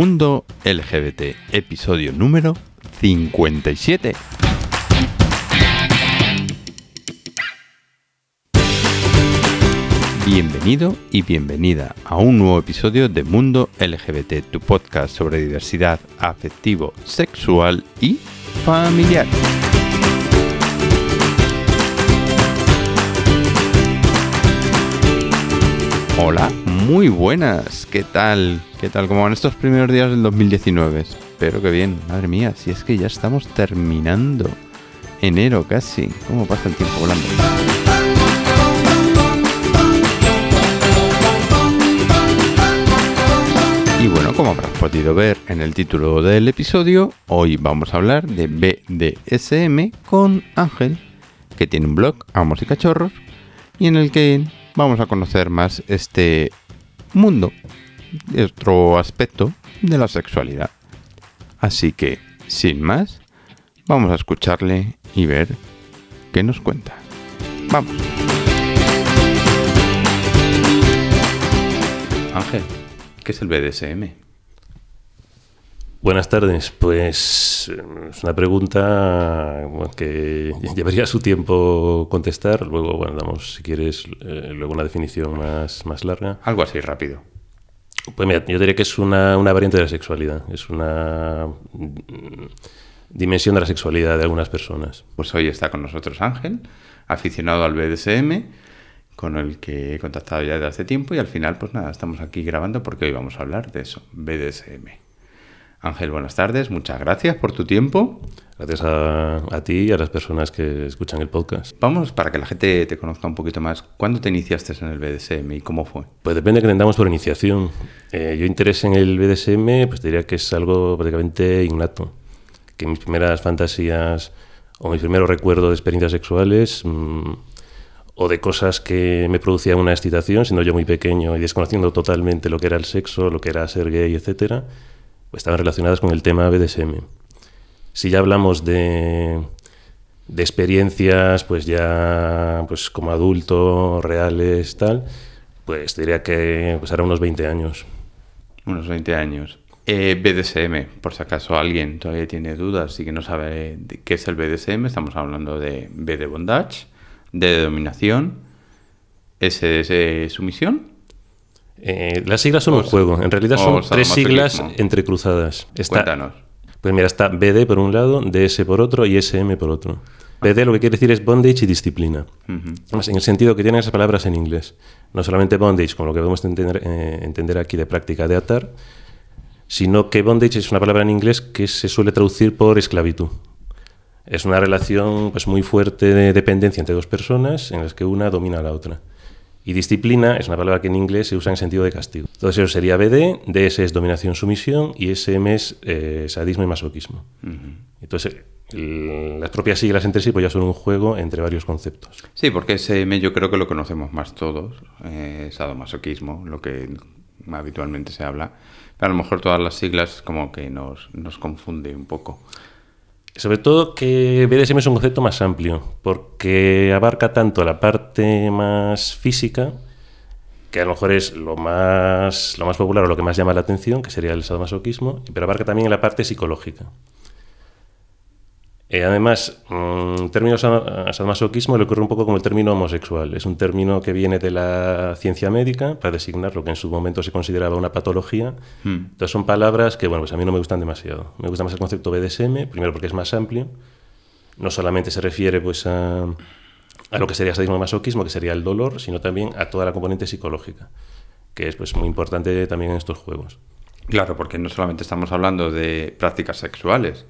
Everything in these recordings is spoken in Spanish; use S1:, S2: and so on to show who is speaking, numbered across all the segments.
S1: Mundo LGBT, episodio número 57. Bienvenido y bienvenida a un nuevo episodio de Mundo LGBT, tu podcast sobre diversidad afectivo, sexual y familiar. Hola, muy buenas. ¿Qué tal? ¿Qué tal? ¿Cómo van estos primeros días del 2019? Espero que bien. Madre mía, si es que ya estamos terminando enero casi. ¿Cómo pasa el tiempo volando? Y bueno, como habrás podido ver en el título del episodio, hoy vamos a hablar de BDSM con Ángel, que tiene un blog, Amos y Cachorros, y en el que vamos a conocer más este mundo, otro aspecto de la sexualidad. Así que, sin más, vamos a escucharle y ver qué nos cuenta. Vamos. Ángel, ¿qué es el BDSM?
S2: Buenas tardes. Pues es una pregunta que llevaría su tiempo contestar. Luego, bueno, damos, si quieres, eh, luego una definición más, más larga.
S1: Algo así rápido.
S2: Pues mira, yo diría que es una, una variante de la sexualidad. Es una mm, dimensión de la sexualidad de algunas personas.
S1: Pues hoy está con nosotros Ángel, aficionado al BDSM, con el que he contactado ya desde hace tiempo y al final, pues nada, estamos aquí grabando porque hoy vamos a hablar de eso, BDSM. Ángel, buenas tardes, muchas gracias por tu tiempo.
S2: Gracias a, a ti y a las personas que escuchan el podcast.
S1: Vamos, para que la gente te conozca un poquito más, ¿cuándo te iniciaste en el BDSM y cómo fue?
S2: Pues depende de que entendamos por iniciación. Eh, yo interés en el BDSM, pues diría que es algo prácticamente innato. Que mis primeras fantasías o mis primeros recuerdos de experiencias sexuales mmm, o de cosas que me producían una excitación, siendo yo muy pequeño y desconociendo totalmente lo que era el sexo, lo que era ser gay, etcétera, estaban relacionadas con el tema BDSM. Si ya hablamos de, de experiencias, pues ya pues como adulto, reales, tal, pues diría que pues ahora unos 20 años.
S1: Unos 20 años. Eh, BDSM, por si acaso alguien todavía tiene dudas y que no sabe de qué es el BDSM, estamos hablando de B de bondage, D de dominación, S de sumisión
S2: eh, las siglas son un juego. En realidad son tres siglas entrecruzadas. Está,
S1: Cuéntanos.
S2: Pues mira, está BD por un lado, DS por otro y SM por otro. BD lo que quiere decir es bondage y disciplina.
S1: Uh -huh.
S2: En el sentido que tienen esas palabras en inglés. No solamente bondage, como lo que podemos entender, eh, entender aquí de práctica de atar, sino que bondage es una palabra en inglés que se suele traducir por esclavitud. Es una relación pues, muy fuerte de dependencia entre dos personas en las que una domina a la otra. Y disciplina es una palabra que en inglés se usa en sentido de castigo. Entonces eso sería BD, DS es dominación-sumisión y SM es eh, sadismo y masoquismo.
S1: Uh -huh.
S2: Entonces el, las propias siglas entre sí pues ya son un juego entre varios conceptos.
S1: Sí, porque SM yo creo que lo conocemos más todos, eh, sadomasoquismo, lo que habitualmente se habla. Pero a lo mejor todas las siglas como que nos, nos confunde un poco.
S2: Sobre todo que BDSM es un concepto más amplio, porque abarca tanto la parte más física, que a lo mejor es lo más, lo más popular o lo que más llama la atención, que sería el sadomasoquismo, pero abarca también la parte psicológica. Eh, además, el término sadomasoquismo le ocurre un poco como el término homosexual. Es un término que viene de la ciencia médica para designar lo que en su momento se consideraba una patología.
S1: Hmm.
S2: Entonces son palabras que, bueno, pues a mí no me gustan demasiado. Me gusta más el concepto BDSM, primero porque es más amplio. No solamente se refiere pues a, a lo que sería sadismo masoquismo, que sería el dolor, sino también a toda la componente psicológica, que es pues muy importante también en estos juegos.
S1: Claro, porque no solamente estamos hablando de prácticas sexuales,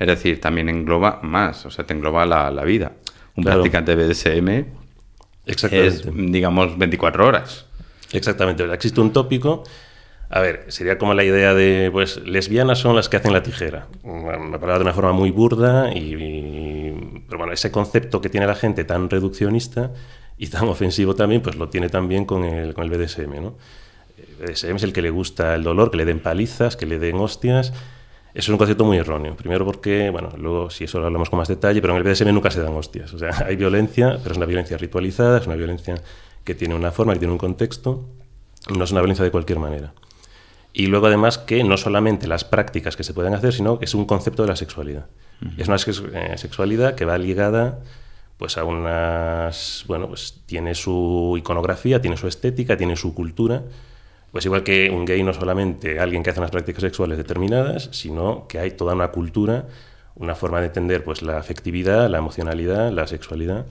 S1: es decir, también engloba más, o sea, te engloba la, la vida. Un
S2: Claro.
S1: practicante de BDSM es, digamos, 24 horas.
S2: Exactamente. Existe un tópico. A ver, sería como la idea de, pues, lesbianas son las que hacen la tijera. Una palabra de una forma muy burda, y, y- pero bueno, ese concepto que tiene la gente tan reduccionista y tan ofensivo también, pues lo tiene también con el, con el BDSM, ¿no? El BDSM es el que le gusta el dolor, que le den palizas, que le den hostias. Eso es un concepto muy erróneo. Primero porque, bueno, luego si eso lo hablamos con más detalle, pero en el BDSM nunca se dan hostias. O sea, hay violencia, pero es una violencia ritualizada, es una violencia que tiene una forma, que tiene un contexto, no es una violencia de cualquier manera. Y luego además que no solamente las prácticas que se pueden hacer, sino que es un concepto de la sexualidad. Es una eh, sexualidad que va ligada pues a unas, bueno, pues tiene su iconografía, tiene su estética, tiene su cultura. Pues igual que un gay no solamente alguien que hace unas prácticas sexuales determinadas, sino que hay toda una cultura, una forma de entender pues la afectividad, la emocionalidad, la sexualidad.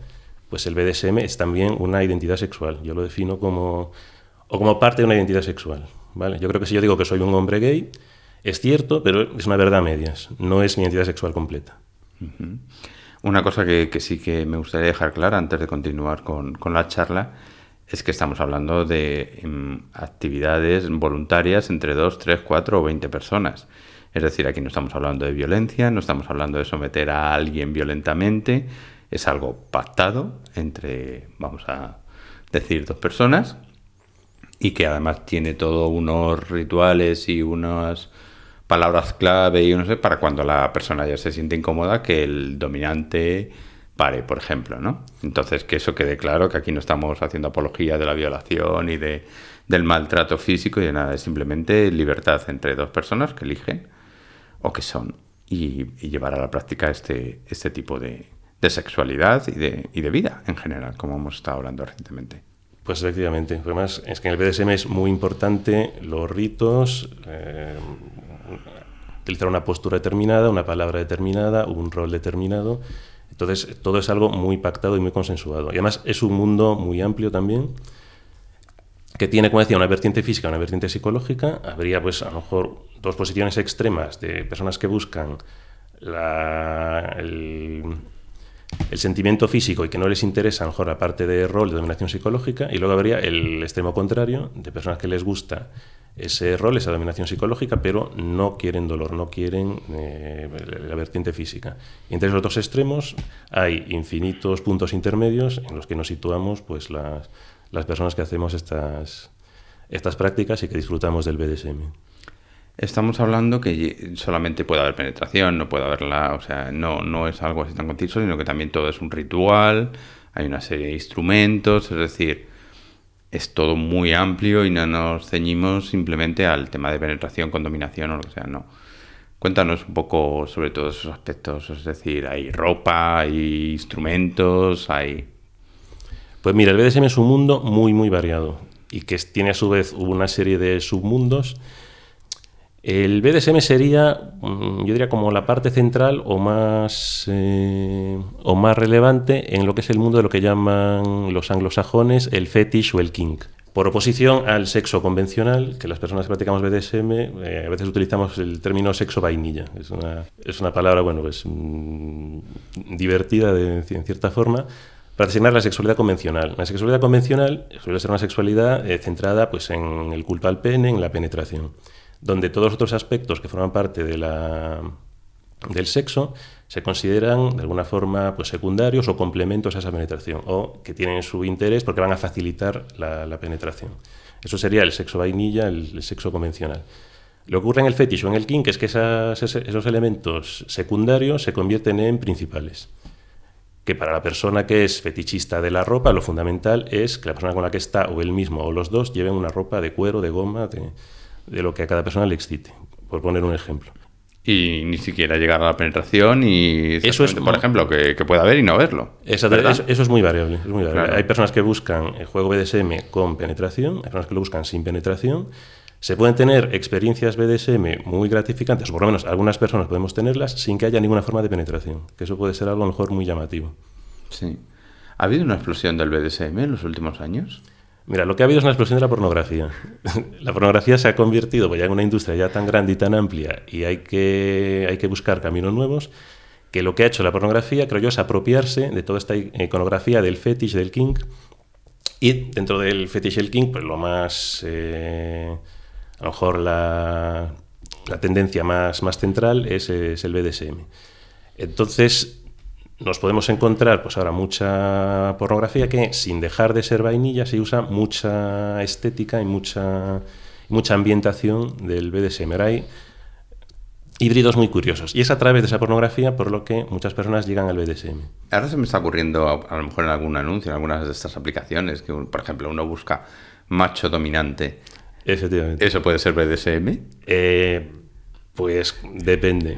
S2: Pues el BDSM es también una identidad sexual. Yo lo defino como o como parte de una identidad sexual, ¿vale? Yo creo que si yo digo que soy un hombre gay, es cierto, pero es una verdad a medias, no es mi identidad sexual completa.
S1: Una cosa que, sí que me gustaría dejar clara antes de continuar con, la charla es que estamos hablando de em, actividades voluntarias entre 2, 3, 4 o 20 personas. Es decir, aquí no estamos hablando de violencia, no estamos hablando de someter a alguien violentamente, es algo pactado entre, vamos a decir, dos personas y que además tiene todos unos rituales y unas palabras clave y no sé, para cuando la persona ya se siente incómoda, que el dominante pare, por ejemplo, ¿no? Entonces, que eso quede claro, que aquí no estamos haciendo apología de la violación y de, del maltrato físico y de nada, es simplemente libertad entre dos personas que eligen o que son y, llevar a la práctica este, este tipo de, de sexualidad y de, y de vida en general, como hemos estado hablando recientemente.
S2: Pues efectivamente, además es que en el BDSM es muy importante los ritos, eh, utilizar una postura determinada, una palabra determinada, un rol determinado. Entonces, todo es algo muy pactado y muy consensuado. Y además es un mundo muy amplio también, que tiene, como decía, una vertiente física, una vertiente psicológica. Habría, pues, a lo mejor dos posiciones extremas de personas que buscan el, el sentimiento físico y que no les interesa a lo mejor la parte de rol de dominación psicológica y luego habría el extremo contrario de personas que les gusta ese rol, esa dominación psicológica, pero no quieren dolor, no quieren eh, la vertiente física. Y entre esos dos extremos hay infinitos puntos intermedios en los que nos situamos pues las, las personas que hacemos estas, estas prácticas y que disfrutamos del BDSM.
S1: Estamos hablando que solamente puede haber penetración, no puede haberla, o sea, no, no es algo así tan conciso, sino que también todo es un ritual, hay una serie de instrumentos, es decir, es todo muy amplio y no nos ceñimos simplemente al tema de penetración con dominación o lo que sea, no. Cuéntanos un poco sobre todos esos aspectos, es decir, hay ropa, hay instrumentos, hay...
S2: Pues mira, el BDSM es un mundo muy, muy variado y que tiene a su vez una serie de submundos el BDSM sería, mm, yo diría, como la parte central o más, eh, o más relevante en lo que es el mundo de lo que llaman los anglosajones el fetish o el kink. Por oposición al sexo convencional, que las personas que practicamos BDSM eh, a veces utilizamos el término sexo vainilla. Es una, es una palabra, bueno, pues mm, divertida de, en cierta forma, para designar la sexualidad convencional. La sexualidad convencional suele ser una sexualidad eh, centrada pues, en el culto al pene, en la penetración donde todos los otros aspectos que forman parte de la, del sexo se consideran de alguna forma pues, secundarios o complementos a esa penetración o que tienen su interés porque van a facilitar la, penetración. Eso sería el sexo vainilla, el, sexo convencional. Lo que ocurre en el fetish o en el kink es que esos elementos secundarios se convierten en principales. Que para la persona que es fetichista de la ropa, lo fundamental es que la persona con la que está, o él mismo o los dos, lleven una ropa de cuero, de goma, de, de lo que a cada persona le excite, por poner un ejemplo.
S1: Y ni siquiera llegar a la penetración y eso es por ejemplo que, que pueda haber y no verlo.
S2: eso, es muy variable. Hay personas que buscan el juego BDSM con penetración, hay personas que lo buscan sin penetración. Se pueden tener experiencias BDSM muy gratificantes, o por lo menos algunas personas podemos tenerlas sin que haya ninguna forma de penetración, que eso puede ser algo a lo mejor muy llamativo.
S1: Sí. ¿Ha habido una explosión del BDSM en los últimos años?
S2: Mira, lo que ha habido es una explosión de la pornografía. la pornografía se ha convertido pues, ya en una industria ya tan grande y tan amplia y hay que, hay que buscar caminos nuevos que lo que ha hecho la pornografía, creo yo, es apropiarse de toda esta iconografía del fetish, del kink, y dentro del fetish y el kink, pues lo más, eh, a lo mejor la, la tendencia más, más central es, es, el BDSM. Entonces, nos podemos encontrar pues ahora mucha pornografía que sin dejar de ser vainilla se usa mucha estética y mucha, mucha ambientación del BDSM. Hay híbridos muy curiosos. Y es a través de esa pornografía por lo que muchas personas llegan al BDSM.
S1: Ahora se me está ocurriendo, a, lo mejor en algún anuncio, en algunas de estas aplicaciones, que por ejemplo uno busca macho dominante
S2: Efectivamente.
S1: ¿Eso puede ser BDSM?
S2: Eh, pues depende.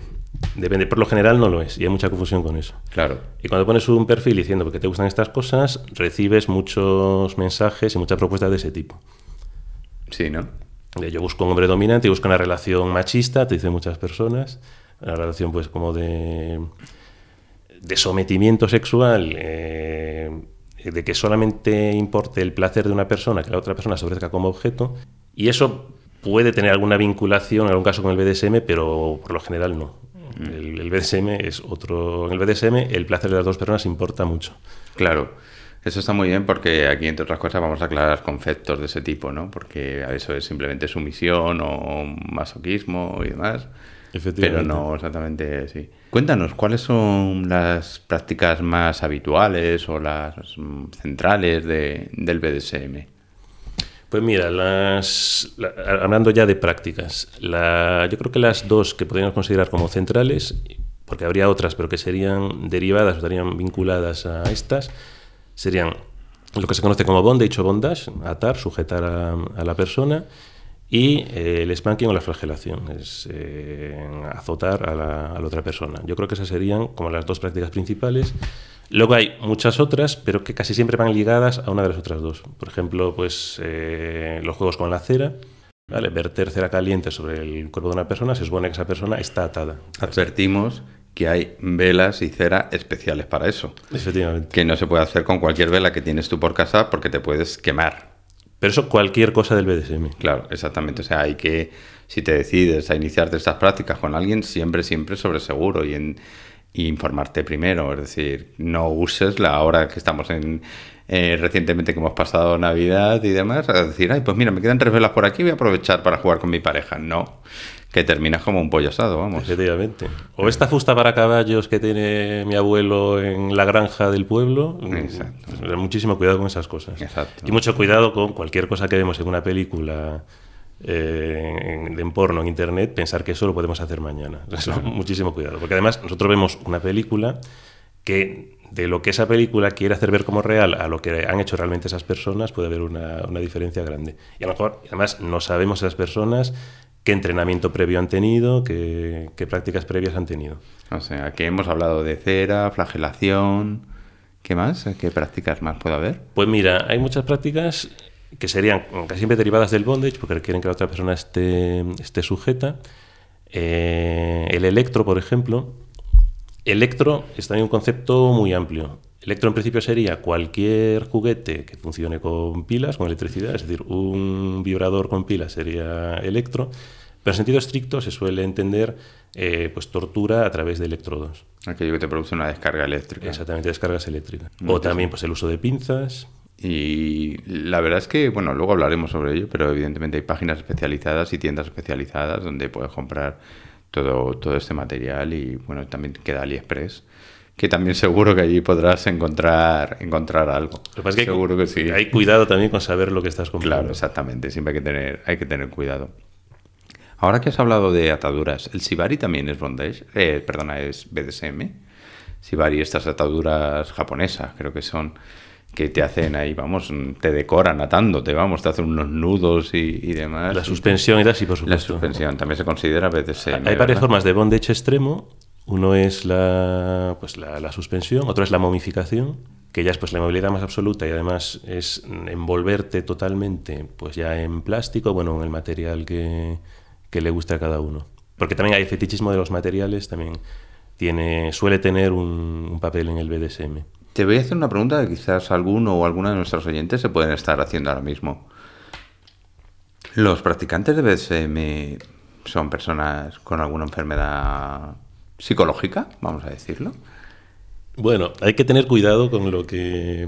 S2: Depende. Por lo general no lo es y hay mucha confusión con eso.
S1: Claro.
S2: Y cuando pones un perfil diciendo que te gustan estas cosas, recibes muchos mensajes y muchas propuestas de ese tipo.
S1: Sí, ¿no?
S2: De Yo busco un hombre dominante y busco una relación machista, te dicen muchas personas. Una relación pues como de, de sometimiento sexual, eh, de que solamente importe el placer de una persona, que la otra persona se ofrezca como objeto. Y eso puede tener alguna vinculación en algún caso con el BDSM, pero por lo general no. El, el BDSM es otro. En el BDSM el placer de las dos personas importa mucho.
S1: Claro. Eso está muy bien porque aquí, entre otras cosas, vamos a aclarar conceptos de ese tipo, ¿no? Porque eso es simplemente sumisión o masoquismo y demás. Pero
S2: Efectivamente.
S1: no exactamente sí. Cuéntanos, ¿cuáles son las prácticas más habituales o las mm, centrales de, del BDSM?
S2: Pues mira, las, la- hablando ya de prácticas, yo creo que las dos que podríamos considerar como centrales, porque habría otras, pero que serían derivadas o estarían vinculadas a estas, serían lo que se conoce como bondage o bondage, atar, sujetar a, a la persona, y eh, el spanking o la flagelación, es eh, azotar a la, a la otra persona. Yo creo que esas serían como las dos prácticas principales. Luego hay muchas otras, pero que casi siempre van ligadas a una de las otras dos. Por ejemplo, pues eh, los juegos con la cera, ¿vale? verter cera caliente sobre el cuerpo de una persona, se supone que esa persona está atada.
S1: Advertimos que hay velas y cera especiales para eso.
S2: Efectivamente.
S1: Que no se puede hacer con cualquier vela que tienes tú por casa porque te puedes quemar.
S2: Pero eso cualquier cosa del BDSM.
S1: Claro, exactamente. O sea, hay que, si te decides a iniciarte estas prácticas con alguien, siempre, siempre sobre seguro y, en, y informarte primero. Es decir, no uses la hora que estamos en. eh, recientemente que hemos pasado Navidad y demás, a decir, ay, pues mira, me quedan tres velas por aquí, voy a aprovechar para jugar con mi pareja. No, que terminas como un pollo asado, vamos.
S2: Efectivamente. O esta fusta para caballos que tiene mi abuelo en la granja del pueblo.
S1: Exacto.
S2: Pues, muchísimo cuidado con esas cosas.
S1: Exacto.
S2: Y mucho cuidado con cualquier cosa que vemos en una película eh, en, en porno en internet, pensar que eso lo podemos hacer mañana. Eso, Muchísimo cuidado. Porque además nosotros vemos una película que de lo que esa película quiere hacer ver como real a lo que han hecho realmente esas personas puede haber una, una diferencia grande. Y a lo mejor, además, no sabemos esas personas qué entrenamiento previo han tenido, qué, qué prácticas previas han tenido.
S1: O sea, que hemos hablado de cera, flagelación. ¿Qué más? ¿Qué prácticas más puede haber?
S2: Pues mira, hay muchas prácticas que serían casi siempre derivadas del bondage, porque requieren que la otra persona esté, esté sujeta. Eh, el electro, por ejemplo. Electro es también un concepto muy amplio. Electro en principio sería cualquier juguete que funcione con pilas, con electricidad, es decir, un vibrador con pilas sería electro, pero en sentido estricto se suele entender eh, pues tortura a través de electrodos.
S1: Aquello que te produce una descarga eléctrica.
S2: Exactamente, descargas eléctricas. O también pues el uso de pinzas,
S1: Y la verdad es que, bueno, luego hablaremos sobre ello, pero evidentemente hay páginas especializadas y tiendas especializadas donde puedes comprar todo, todo este material y, bueno, también queda AliExpress, que también seguro que allí podrás encontrar, encontrar algo.
S2: Lo que pasa es que hay,
S1: seguro que sí.
S2: hay cuidado también con saber lo que estás comprando.
S1: Claro, exactamente, siempre hay que tener, hay que tener cuidado. Ahora que has hablado de ataduras, ¿el Shibari también es bondage? Eh, perdona, es BDSM. Shibari, estas ataduras japonesas, creo que son, que te hacen ahí, vamos, te decoran atándote, vamos, te hacen unos nudos y, y demás.
S2: La suspensión y tal, sí, por
S1: La
S2: supuesto.
S1: suspensión también se considera BDSM.
S2: Hay varias
S1: ¿verdad?
S2: formas de bondage extremo. Uno es la, pues la, la suspensión, otro es la momificación, que ya es pues la movilidad más absoluta y además es envolverte totalmente pues ya en plástico, bueno, en el material que, que le guste a cada uno. Porque también hay fetichismo de los materiales, también tiene, suele tener un, un papel en el BDSM.
S1: Te voy a hacer una pregunta que quizás alguno o alguna de nuestros oyentes se pueden estar haciendo ahora mismo. ¿Los practicantes de BDSM son personas con alguna enfermedad psicológica, vamos a decirlo?
S2: Bueno, hay que tener cuidado con lo que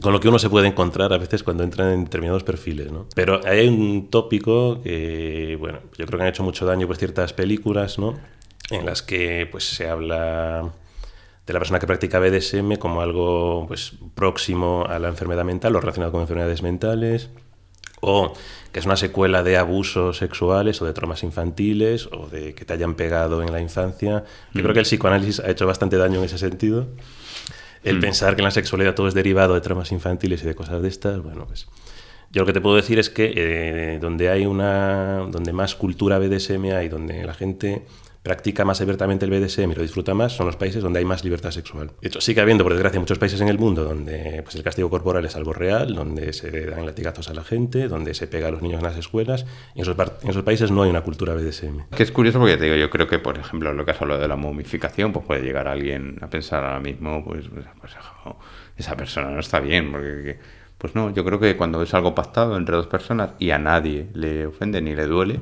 S2: con lo que uno se puede encontrar a veces cuando entra en determinados perfiles, ¿no? Pero hay un tópico que, bueno, yo creo que han hecho mucho daño pues ciertas películas, ¿no? En las que pues se habla de la persona que practica BDSM como algo pues próximo a la enfermedad mental o relacionado con enfermedades mentales o que es una secuela de abusos sexuales o de traumas infantiles o de que te hayan pegado en la infancia. Yo creo que el psicoanálisis ha hecho bastante daño en ese sentido. El pensar que en la sexualidad todo es derivado de traumas infantiles y de cosas de estas, bueno, pues Yo lo que te puedo decir es que eh, donde hay una, donde más cultura BDSM hay, donde la gente practica más abiertamente el BDSM y lo disfruta más, son los países donde hay más libertad sexual. De hecho, sigue habiendo, por desgracia, muchos países en el mundo donde pues, el castigo corporal es algo real, donde se dan latigazos a la gente, donde se pega a los niños en las escuelas. Y en esos, en esos países no hay una cultura BDSM.
S1: Que es curioso porque te digo, yo creo que, por ejemplo, lo que has hablado de la momificación, pues puede llegar alguien a pensar ahora mismo, pues, pues, pues esa persona no está bien, porque pues no, yo creo que cuando es algo pactado entre dos personas y a nadie le ofende ni le duele,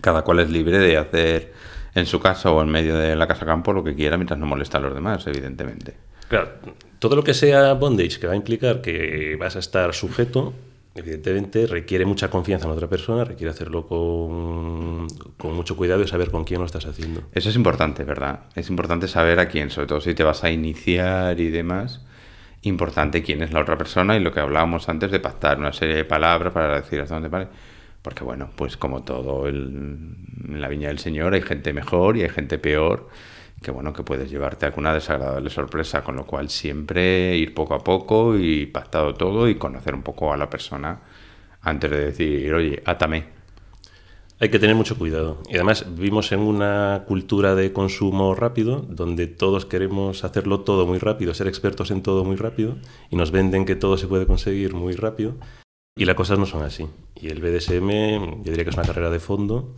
S1: cada cual es libre de hacer en su casa o en medio de la casa campo lo que quiera mientras no molesta a los demás, evidentemente.
S2: Claro, todo lo que sea bondage que va a implicar que vas a estar sujeto, evidentemente requiere mucha confianza en otra persona, requiere hacerlo con, con, mucho cuidado y saber con quién lo estás haciendo.
S1: Eso es importante, ¿verdad? Es importante saber a quién, sobre todo si te vas a iniciar y demás. Importante quién es la otra persona y lo que hablábamos antes de pactar una serie de palabras para decir hasta dónde vale. Porque bueno, pues como todo en la viña del Señor hay gente mejor y hay gente peor que bueno, que puedes llevarte alguna desagradable sorpresa, con lo cual siempre ir poco a poco y pactado todo y conocer un poco a la persona antes de decir, oye, átame.
S2: Hay que tener mucho cuidado. Y además vivimos en una cultura de consumo rápido, donde todos queremos hacerlo todo muy rápido, ser expertos en todo muy rápido, y nos venden que todo se puede conseguir muy rápido. Y las cosas no son así. Y el BDSM, yo diría que es una carrera de fondo,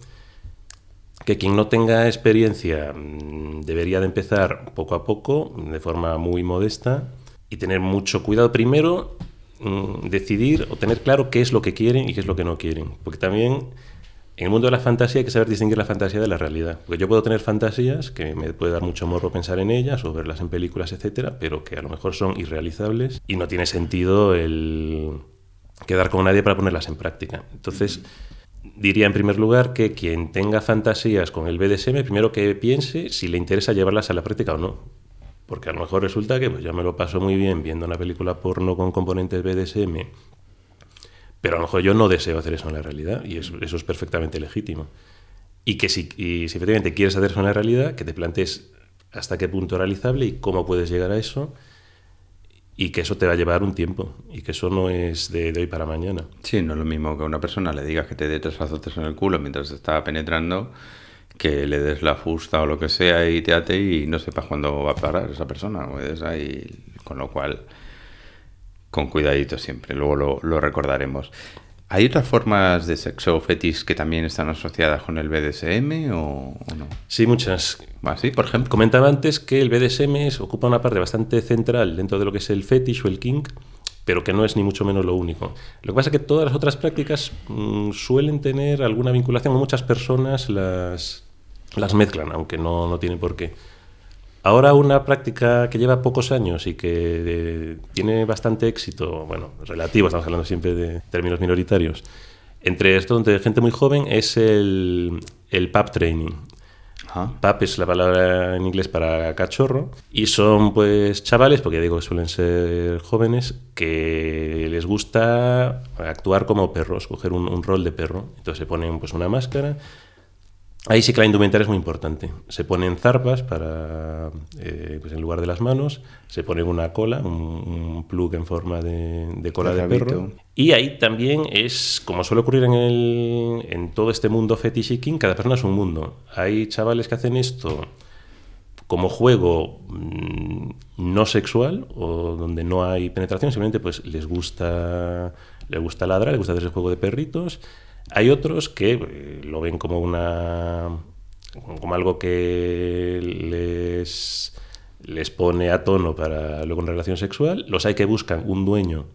S2: que quien no tenga experiencia mm, debería de empezar poco a poco, de forma muy modesta, y tener mucho cuidado primero, mm, decidir o tener claro qué es lo que quieren y qué es lo que no quieren. Porque también en el mundo de la fantasía hay que saber distinguir la fantasía de la realidad. Porque yo puedo tener fantasías que me puede dar mucho morro pensar en ellas o verlas en películas, etcétera, pero que a lo mejor son irrealizables y no tiene sentido el quedar con nadie para ponerlas en práctica. Entonces, diría en primer lugar que quien tenga fantasías con el BDSM, primero que piense si le interesa llevarlas a la práctica o no. Porque a lo mejor resulta que pues, yo me lo paso muy bien viendo una película porno con componentes BDSM, pero a lo mejor yo no deseo hacer eso en la realidad y eso, es perfectamente legítimo. Y que si, y si efectivamente quieres hacer eso en la realidad, que te plantees hasta qué punto es realizable y cómo puedes llegar a eso y que eso te va a llevar un tiempo y que eso no es de, hoy para mañana.
S1: Sí, no es lo mismo que a una persona le digas que te dé tres azotes en el culo mientras te está penetrando que le des la fusta o lo que sea y te ate y no sepas cuándo va a parar esa persona. Ahí, con lo cual, con cuidadito siempre, luego lo recordaremos. ¿Hay otras formas de sexo fetis que también están asociadas con el BDSM o, no?
S2: Sí, muchas.
S1: ¿Ah, sí, por ejemplo?
S2: Comentaba antes que el BDSM ocupa una parte bastante central dentro de lo que es el fetish o el kink, pero que no es ni mucho menos lo único. Lo que pasa es que todas las otras prácticas mm, suelen tener alguna vinculación, muchas personas las, las mezclan, aunque no, no tienen por qué. Ahora una práctica que lleva pocos años y que eh, tiene bastante éxito, bueno, relativo, estamos hablando siempre de términos minoritarios, entre esto, entre gente muy joven, es el, el pub training. Pap es la palabra en inglés para cachorro y son pues chavales, porque ya digo que suelen ser jóvenes, que les gusta actuar como perros, coger un, un rol de perro. Entonces se ponen pues una máscara Ahí sí que la indumentaria es muy importante. Se ponen zarpas para, eh, pues en lugar de las manos, se pone una cola, un, plug en forma de, cola de, perro. Y ahí también es, como suele ocurrir en, el, en todo este mundo fetish y king, cada persona es un mundo. Hay chavales que hacen esto como juego mm, no sexual o donde no hay penetración, simplemente pues les gusta, les gusta ladrar, les gusta hacer ese juego de perritos hay otros que eh, lo ven como una como algo que les, les pone a tono para luego una relación sexual. Los hay que buscan un dueño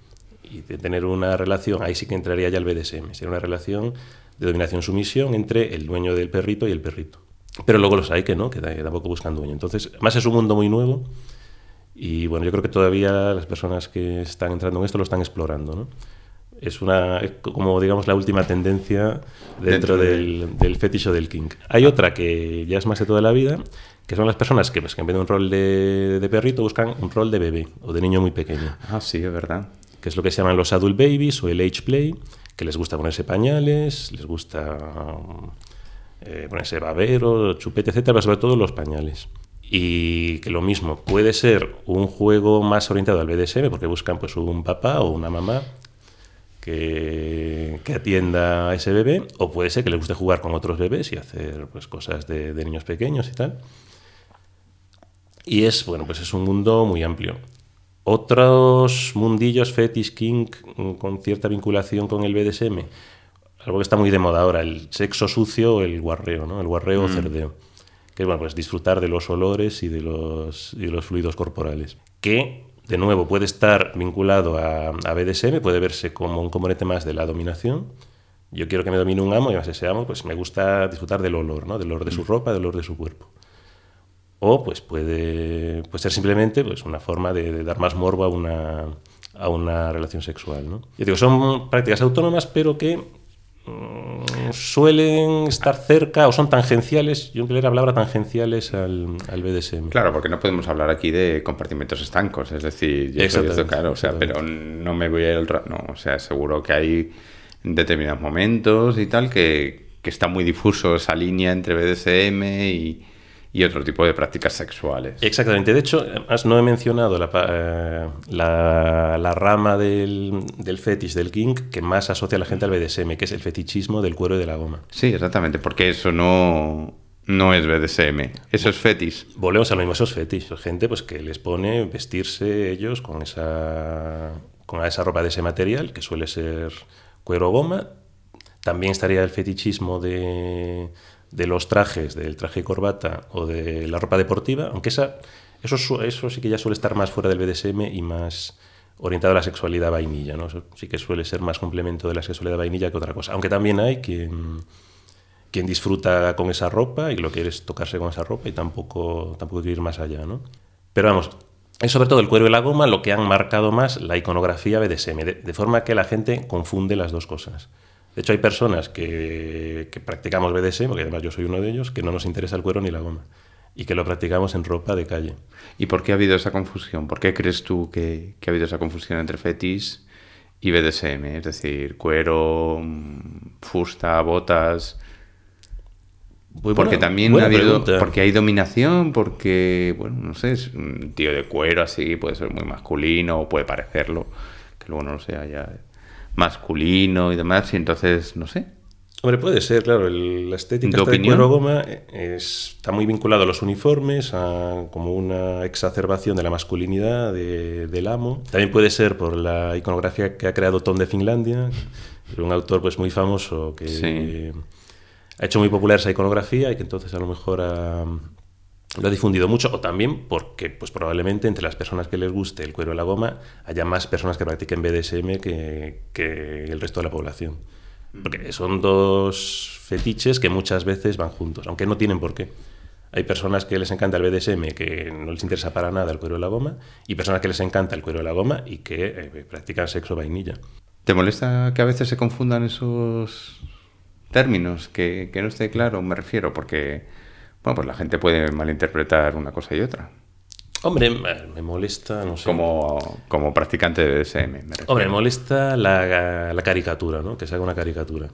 S2: y de tener una relación, ahí sí que entraría ya el BDSM, sería una relación de dominación-sumisión entre el dueño del perrito y el perrito. Pero luego los hay que no, que tampoco buscan dueño. Entonces, más es un mundo muy nuevo y bueno, yo creo que todavía las personas que están entrando en esto lo están explorando, ¿no? Es una como digamos la última tendencia dentro, del, del fetish o del kink. Hay otra que ya es más de toda la vida, que son las personas que, pues, que en vez de un rol de, perrito buscan un rol de bebé o de niño muy pequeño.
S1: Ah, sí, es verdad.
S2: Que es lo que se llaman los adult babies o el age play, que les gusta ponerse pañales, les gusta eh, ponerse babero, chupete, etcétera, pero sobre todo los pañales. Y que lo mismo, puede ser un juego más orientado al BDSM, porque buscan pues un papá o una mamá que, que, atienda a ese bebé, o puede ser que le guste jugar con otros bebés y hacer pues, cosas de, de niños pequeños y tal. Y es, bueno, pues es un mundo muy amplio. Otros mundillos fetish king con cierta vinculación con el BDSM, algo que está muy de moda ahora, el sexo sucio o el guarreo, ¿no? El guarreo o mm. cerdeo. Que es, bueno, pues disfrutar de los olores y de los, y de los fluidos corporales. Que, de nuevo, puede estar vinculado a, a, BDSM, puede verse como un componente más de la dominación. Yo quiero que me domine un amo y más ese amo, pues me gusta disfrutar del olor, ¿no? Del olor de su mm. ropa, del olor de su cuerpo. O pues puede, puede ser simplemente pues, una forma de, de dar más morbo a una, a una relación sexual. ¿no? Yo digo, son prácticas autónomas, pero que suelen estar cerca o son tangenciales, yo empleé la palabra tangenciales al, al, BDSM.
S1: Claro, porque no podemos hablar aquí de compartimentos estancos, es decir, yo esto, claro, o sea, pero no me voy a ir al... No, o sea, seguro que hay determinados momentos y tal que, que está muy difuso esa línea entre BDSM y y otro tipo de prácticas sexuales.
S2: Exactamente. De hecho, además no he mencionado la, eh, la, la rama del, del, fetish, del kink, que más asocia a la gente al BDSM, que es el fetichismo del cuero y de la goma.
S1: Sí, exactamente, porque eso no, no es BDSM, eso es fetish.
S2: Volvemos a lo mismo, eso es fetish. Gente pues, que les pone vestirse ellos con esa, con esa ropa de ese material, que suele ser cuero o goma. También estaría el fetichismo de de los trajes, del traje corbata o de la ropa deportiva, aunque esa, eso, sí que ya suele estar más fuera del BDSM y más orientado a la sexualidad vainilla, ¿no? Sí que suele ser más complemento de la sexualidad vainilla que otra cosa. Aunque también hay quien, quien disfruta con esa ropa y lo quiere es tocarse con esa ropa y tampoco, tampoco quiere ir más allá, ¿no? Pero vamos, es sobre todo el cuero y la goma lo que han marcado más la iconografía BDSM, de forma que la gente confunde las dos cosas. De hecho, hay personas que, que, practicamos BDSM, porque además yo soy uno de ellos, que no nos interesa el cuero ni la goma. Y que lo practicamos en ropa de calle.
S1: ¿Y por qué ha habido esa confusión? ¿Por qué crees tú que, que ha habido esa confusión entre fetis y BDSM? Es decir, cuero, mm, fusta, botas. Muy porque también ha habido. Pregunta. Porque hay dominación, porque, bueno, no sé, es un tío de cuero así, puede ser muy masculino, o puede parecerlo, que luego no lo sea ya masculino y demás, y entonces, no sé.
S2: Hombre, puede ser, claro, el, la estética de cuero goma es, está muy vinculado a los uniformes, a como una exacerbación de la masculinidad de, del amo. También puede ser por la iconografía que ha creado Tom de Finlandia, un autor pues muy famoso que sí. ha hecho muy popular esa iconografía y que entonces a lo mejor ha, lo ha difundido mucho, o también porque pues probablemente entre las personas que les guste el cuero de la goma haya más personas que practiquen BDSM que, que el resto de la población. Porque son dos fetiches que muchas veces van juntos, aunque no tienen por qué. Hay personas que les encanta el BDSM que no les interesa para nada el cuero de la goma y personas que les encanta el cuero de la goma y que eh, practican sexo vainilla.
S1: ¿Te molesta que a veces se confundan esos términos? Que, que no esté claro, me refiero, porque bueno, pues la gente puede malinterpretar una cosa y otra.
S2: Hombre, me molesta, no sé.
S1: Como, como practicante de BDSM. Me
S2: Hombre, me molesta la, la, caricatura, ¿no? Que se haga una caricatura.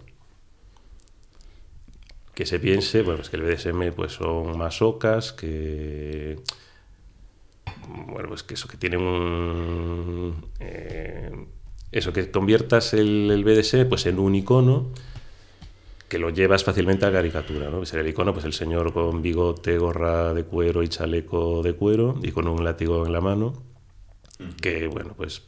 S2: Que se piense, bueno, pues que el BDSM pues, son masocas, que. Bueno, pues que eso, que tiene un. Eh, eso, que conviertas el, el BDSM pues, en un icono que lo llevas fácilmente a caricatura, ¿no? Ser el icono, pues el señor con bigote, gorra de cuero y chaleco de cuero y con un látigo en la mano, que bueno, pues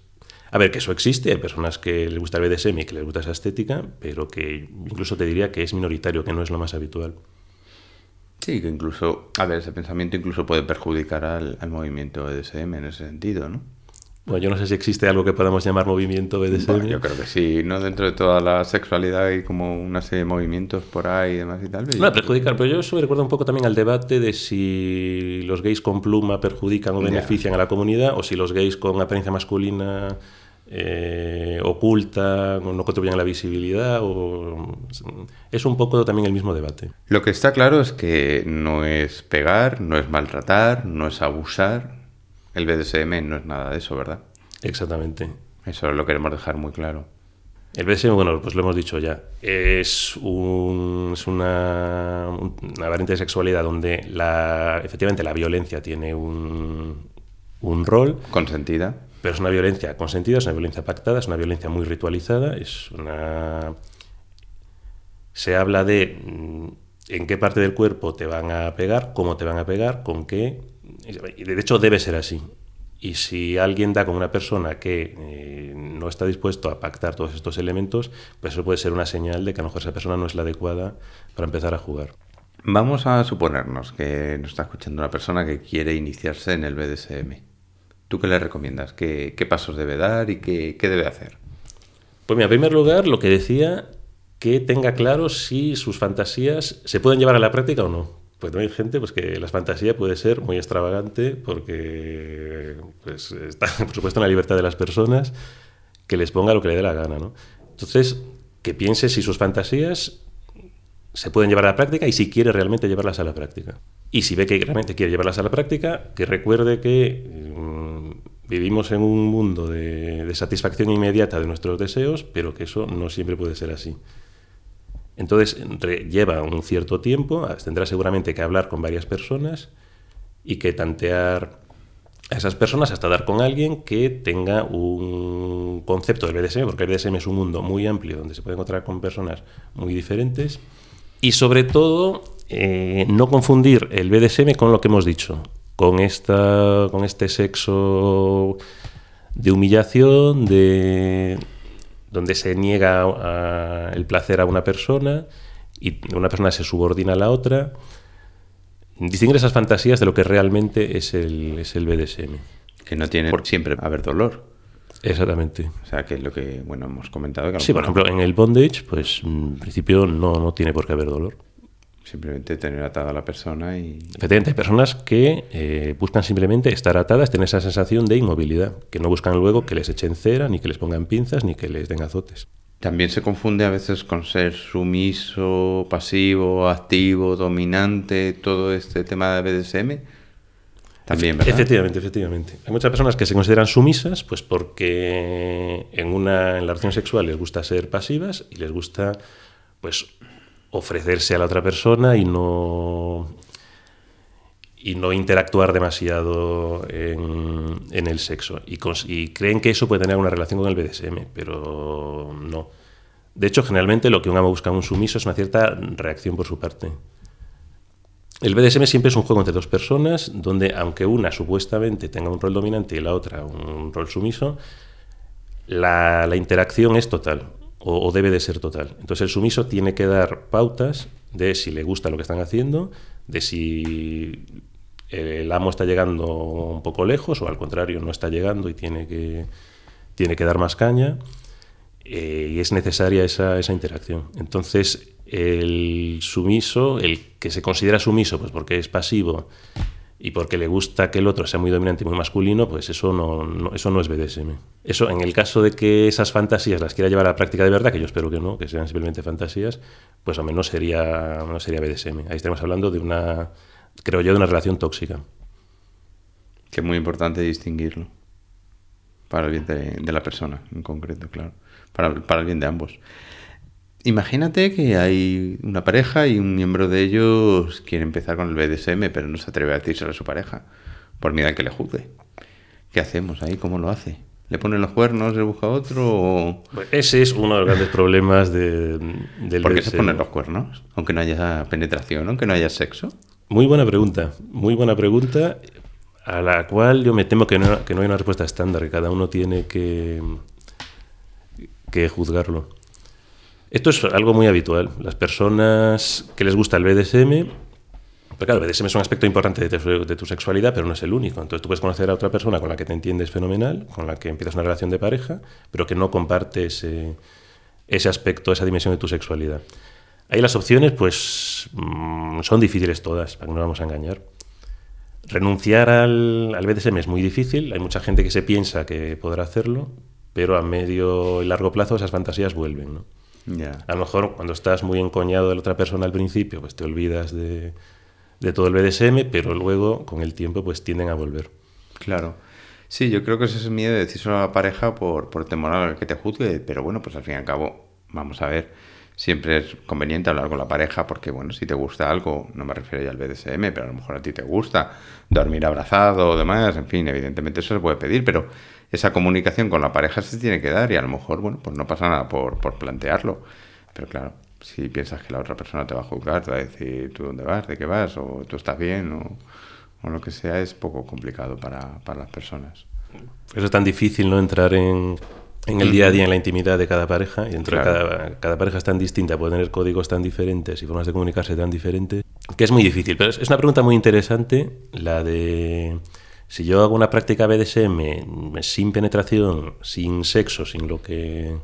S2: a ver, que eso existe, hay personas que les gusta el BDSM y que les gusta esa estética, pero que incluso te diría que es minoritario, que no es lo más habitual.
S1: Sí, que incluso, a ver, ese pensamiento incluso puede perjudicar al, al movimiento BDSM en ese sentido, ¿no?
S2: Bueno, yo no sé si existe algo que podamos llamar movimiento BDSM. Bueno,
S1: yo creo que sí, ¿no? Dentro de toda la sexualidad hay como una serie de movimientos por ahí y demás y tal.
S2: No, perjudicar, pero yo eso me recuerda un poco también al debate de si los gays con pluma perjudican o benefician yeah. a la comunidad o si los gays con apariencia masculina eh, ocultan o no contribuyen a la visibilidad. O... Es un poco también el mismo debate.
S1: Lo que está claro es que no es pegar, no es maltratar, no es abusar el BDSM no es nada de eso, ¿verdad?
S2: Exactamente.
S1: Eso lo queremos dejar muy claro.
S2: El BDSM, bueno, pues lo hemos dicho ya, es, un, es una, una, variante de sexualidad donde la, efectivamente la violencia tiene un, un rol.
S1: Consentida.
S2: Pero es una violencia consentida, es una violencia pactada, es una violencia muy ritualizada, es una... Se habla de mm, en qué parte del cuerpo te van a pegar, cómo te van a pegar, con qué... Y de hecho debe ser así. Y si alguien da con una persona que eh, no está dispuesto a pactar todos estos elementos, pues eso puede ser una señal de que a lo mejor esa persona no es la adecuada para empezar a jugar.
S1: Vamos a suponernos que nos está escuchando una persona que quiere iniciarse en el BDSM. ¿Tú qué le recomiendas? ¿Qué, pasos debe dar y qué, debe hacer?
S2: Pues mira, en primer lugar, lo que decía, que tenga claro si sus fantasías se pueden llevar a la práctica o no. Pues hay gente pues, que la fantasía puede ser muy extravagante porque pues, está, por supuesto, en la libertad de las personas que les ponga lo que le dé la gana. ¿no? Entonces, que piense si sus fantasías se pueden llevar a la práctica y si quiere realmente llevarlas a la práctica. Y si ve que realmente quiere llevarlas a la práctica, que recuerde que Vivimos en un mundo de, satisfacción inmediata de nuestros deseos, pero que eso no siempre puede ser así. Entonces lleva un cierto tiempo, tendrá seguramente que hablar con varias personas y que tantear a esas personas hasta dar con alguien que tenga un concepto del BDSM, porque el BDSM es un mundo muy amplio donde se puede encontrar con personas muy diferentes y sobre todo eh, no confundir el BDSM con lo que hemos dicho, con, esta, con este sexo de humillación, de donde se niega el placer a una persona y una persona se subordina a la otra. Distinguir esas fantasías de lo que realmente es el, es el BDSM.
S1: Que no tiene por siempre haber dolor.
S2: Exactamente.
S1: O sea, que es lo que bueno hemos comentado. Que
S2: sí, por ejemplo, en el bondage, pues en principio no, no tiene por qué haber dolor.
S1: Simplemente tener atada a la persona y...
S2: Efectivamente, hay personas que eh, buscan simplemente estar atadas, tener esa sensación de inmovilidad, que no buscan luego que les echen cera, ni que les pongan pinzas, ni que les den azotes.
S1: También se confunde a veces con ser sumiso, pasivo, activo, dominante, todo este tema de BDSM. También, ¿verdad?
S2: Efectivamente, efectivamente. Hay muchas personas que se consideran sumisas, pues porque en una en la relación sexual les gusta ser pasivas y les gusta, pues ofrecerse a la otra persona y no y no interactuar demasiado en, el sexo. Y, creen que eso puede tener una relación con el BDSM, pero no. De hecho, generalmente lo que un amo busca en un sumiso es una cierta reacción por su parte. El BDSM siempre es un juego entre dos personas, donde aunque una supuestamente tenga un rol dominante y la otra un rol sumiso, la interacción es total o, debe de ser total. Entonces el sumiso tiene que dar pautas de si le gusta lo que están haciendo, de si el amo está llegando un poco lejos o al contrario no está llegando y tiene que, tiene que dar más caña. Eh, y es necesaria esa, esa, interacción. Entonces, el sumiso, el que se considera sumiso, pues porque es pasivo y porque le gusta que el otro sea muy dominante y muy masculino, pues eso no, eso no es BDSM. Eso, en el caso de que esas fantasías las quiera llevar a la práctica de verdad, que yo espero que no, que sean simplemente fantasías, pues al menos sería, no sería BDSM. Ahí estamos hablando de una, creo yo, de una relación tóxica.
S1: Que es muy importante distinguirlo. Para el bien de, la persona, en concreto, claro. Para, para el bien de ambos. Imagínate que hay una pareja y un miembro de ellos quiere empezar con el BDSM, pero no se atreve a decírselo a su pareja, por miedo a que le juzgue. ¿Qué hacemos ahí? ¿Cómo lo hace? ¿Le ponen los cuernos, le busca otro?
S2: Pues ese es uno de los grandes problemas de, del
S1: ¿Por qué se ponen los cuernos? Aunque no haya penetración, aunque no haya sexo.
S2: Muy buena pregunta, muy buena pregunta, a la cual yo me temo que no, que no hay una respuesta estándar, que cada uno tiene que, que juzgarlo. Esto es algo muy habitual. Las personas que les gusta el BDSM, pero claro, el BDSM es un aspecto importante de tu, sexualidad, pero no es el único. Entonces tú puedes conocer a otra persona con la que te entiendes fenomenal, con la que empiezas una relación de pareja, pero que no comparte ese, aspecto, esa dimensión de tu sexualidad. Ahí las opciones, pues, mm, son difíciles todas, para que no vamos a engañar. Renunciar al, al BDSM es muy difícil, hay mucha gente que se piensa que podrá hacerlo, pero a medio y largo plazo esas fantasías vuelven, ¿no? A lo mejor cuando estás muy encoñado de la otra persona al principio, pues te olvidas de, todo el BDSM, pero luego con el tiempo pues tienden a volver.
S1: Claro. Sí, yo creo que ese es el miedo de decírselo a la pareja por, por temor a que te juzgue, pero bueno, pues al fin y al cabo, vamos a ver, siempre es conveniente hablar con la pareja porque, bueno, si te gusta algo, no me refiero ya al BDSM, pero a lo mejor a ti te gusta dormir abrazado o demás, en fin, evidentemente eso se puede pedir, pero esa comunicación con la pareja se tiene que dar y a lo mejor, bueno, pues no pasa nada por, por plantearlo. Pero claro, si piensas que la otra persona te va a juzgar, te va a decir tú dónde vas, de qué vas, o tú estás bien, o, o lo que sea, es poco complicado para, para las personas.
S2: Eso es tan difícil, ¿no? Entrar en, en el día a día, en la intimidad de cada pareja. Y dentro de cada, cada pareja es tan distinta, puede tener códigos tan diferentes y formas de comunicarse tan diferentes, que es muy difícil. Pero es, es una pregunta muy interesante, la de si yo hago una práctica BDSM sin penetración, sin sexo, sin lo que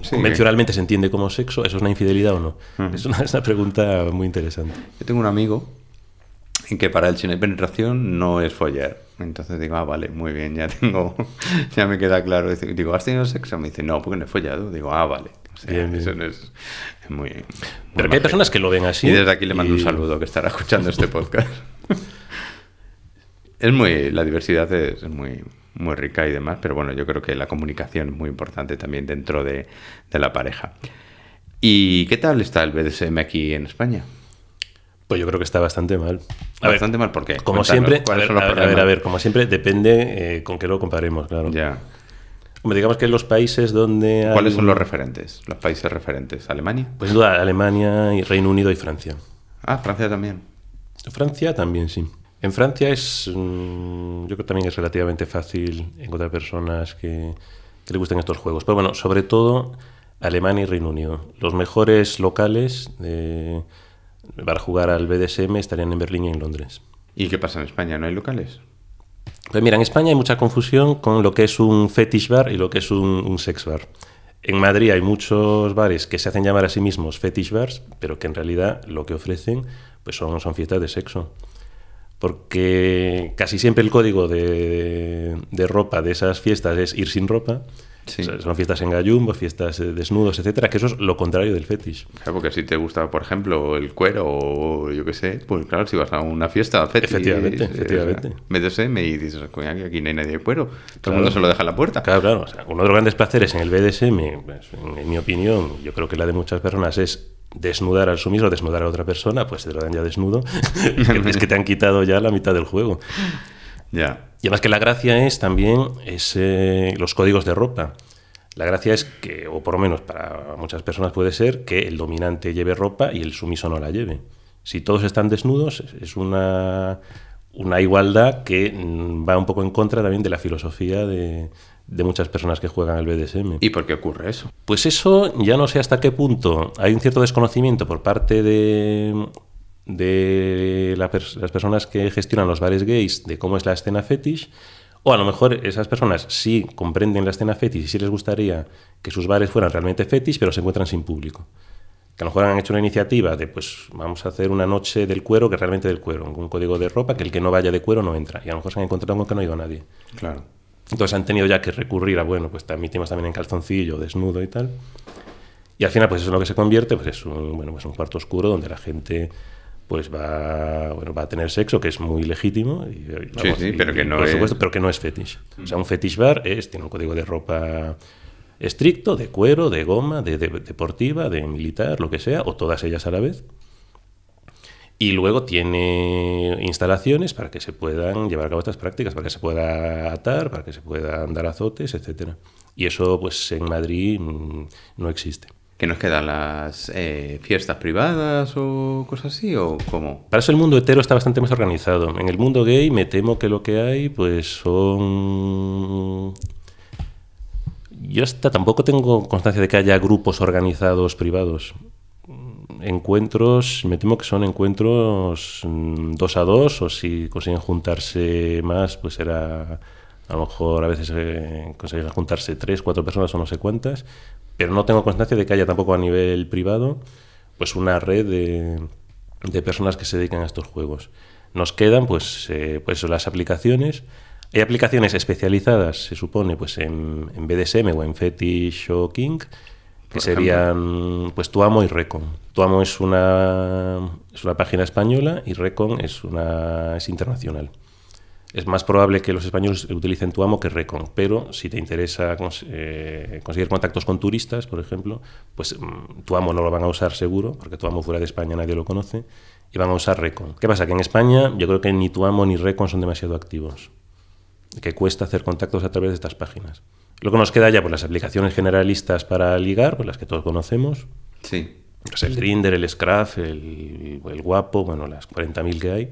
S1: Sí,
S2: convencionalmente se entiende como sexo, ¿eso es una infidelidad o no? es, una, es una pregunta muy interesante.
S1: Yo tengo un amigo en que para él si no hay penetración no es follar. Entonces digo, ah, vale, muy bien, ya tengo, ya me queda claro. Digo, ¿has tenido sexo? Me dice, no, porque no he follado. Digo, ah, vale. O sea,
S2: Bien, bien.
S1: eso no es, es muy, muy
S2: Pero que hay personas que lo ven así.
S1: Y desde aquí le mando un saludo que estará escuchando este podcast. es muy, la diversidad es muy, muy rica y demás, pero bueno, yo creo que la comunicación es muy importante también dentro de, de la pareja. ¿Y qué tal está el BDSM aquí en España?
S2: Pues yo creo que está bastante mal. A ver,
S1: Bastante mal, ¿por qué?
S2: Como
S1: Cuéntanos,
S2: siempre, a
S1: ¿cuáles
S2: ver, a ver, a ver,
S1: problemas?
S2: a ver, como siempre, depende eh, con qué lo comparemos, claro.
S1: Ya.
S2: Hombre, digamos que los países donde hay-
S1: ¿Cuáles son los referentes? Los países referentes. ¿Alemania?
S2: Pues duda, Alemania, y Reino Unido y Francia.
S1: Ah, Francia también.
S2: Francia también, sí. En Francia es, mm, yo creo que también es relativamente fácil encontrar personas que, que le gusten estos juegos. Pero bueno, sobre todo Alemania y Reino Unido. Los mejores locales de- para jugar al BDSM estarían en Berlín y en Londres.
S1: ¿Y qué pasa en España? ¿No hay locales?
S2: Pues mira, en España hay mucha confusión con lo que es un fetish bar y lo que es un, un sex bar. En Madrid hay muchos bares que se hacen llamar a sí mismos fetish bars, pero que en realidad lo que ofrecen pues son, son fiestas de sexo. Porque casi siempre el código de, de ropa de esas fiestas es ir sin ropa.
S1: Sí.
S2: O sea, son fiestas en gallumbo, fiestas eh, desnudos, etcétera, que eso es lo contrario del fetish.
S1: Claro, porque si te gusta, por ejemplo, el cuero o yo qué sé, pues claro, si vas a una fiesta, fetish,
S2: Efectivamente,
S1: eh,
S2: efectivamente.
S1: o sea, BDSM y dices, aquí no hay nadie de cuero, todo el mundo se lo deja en la puerta.
S2: Claro, claro. o sea, uno de los grandes placeres en el BDSM, pues, en, en mi opinión, yo creo que la de muchas personas es desnudar al sumiso, desnudar a otra persona, pues te lo dan ya desnudo, es que te han quitado ya la mitad del juego.
S1: Ya.
S2: Y además que la gracia es también es, eh, los códigos de ropa. La gracia es que, o por lo menos para muchas personas puede ser, que el dominante lleve ropa y el sumiso no la lleve. Si todos están desnudos, es- es una, una igualdad que mm, va un poco en contra también de la filosofía de, de muchas personas que juegan al BDSM.
S1: ¿Y por qué ocurre eso?
S2: Pues eso ya no sé hasta qué punto hay un cierto desconocimiento por parte de, de la pers- las personas que gestionan los bares gays de cómo es la escena fetish, o a lo mejor esas personas sí comprenden la escena fetish y sí les gustaría que sus bares fueran realmente fetish, pero se encuentran sin público. Que a lo mejor han hecho una iniciativa de, pues, vamos a hacer una noche del cuero, que realmente del cuero, un código de ropa, que el que no vaya de cuero no entra. Y a lo mejor se han encontrado con que no ha ido nadie.
S1: Claro.
S2: Entonces han tenido ya que recurrir a, bueno, pues admitimos también en calzoncillo, desnudo y tal. Y al final, pues eso es lo que se convierte, pues es un, bueno, pues un cuarto oscuro donde la gente pues va, bueno, va a tener sexo, que es muy legítimo. Y, y,
S1: Sí, sí, pero que no
S2: por
S1: es-
S2: supuesto, pero que no es fetish. O sea, un fetish bar es, tiene un código de ropa estricto, de cuero, de goma, de, de- deportiva, de militar, lo que sea, o todas ellas a la vez. Y luego tiene instalaciones para que se puedan llevar a cabo estas prácticas, para que se pueda atar, para que se puedan dar azotes, etcétera. Y eso, pues en Madrid mm, no existe.
S1: ¿Que nos quedan las eh, fiestas privadas o cosas así? ¿O cómo?
S2: Para eso el mundo hetero está bastante más organizado. En el mundo gay me temo que lo que hay, pues son... Yo hasta tampoco tengo constancia de que haya grupos organizados privados. Encuentros, me temo que son encuentros mm, dos a dos, o si consiguen juntarse más, pues será a lo mejor a veces eh, consiguen juntarse tres, cuatro personas o no sé cuántas, pero no tengo constancia de que haya tampoco a nivel privado pues una red de, de personas que se dedican a estos juegos. Nos quedan pues, eh, pues las aplicaciones. Hay aplicaciones especializadas, se supone, pues en, en BDSM o en Fetish o King, que serían pues Tuamo y Recon. Tuamo es una, es una página española y Recon es, una, es internacional. Es más probable que los españoles utilicen Tuamo que Recon, pero si te interesa cons- eh, conseguir contactos con turistas, por ejemplo, pues mm, Tuamo no lo van a usar seguro, porque Tuamo fuera de España nadie lo conoce, y van a usar Recon. ¿Qué pasa? Que en España yo creo que ni Tuamo ni Recon son demasiado activos. que cuesta hacer contactos a través de estas páginas. Luego nos queda ya pues, las aplicaciones generalistas para ligar, pues las que todos conocemos.
S1: Sí.
S2: Pues el Grinder, el Scruff, el, el Guapo, bueno, las 40.000 que hay,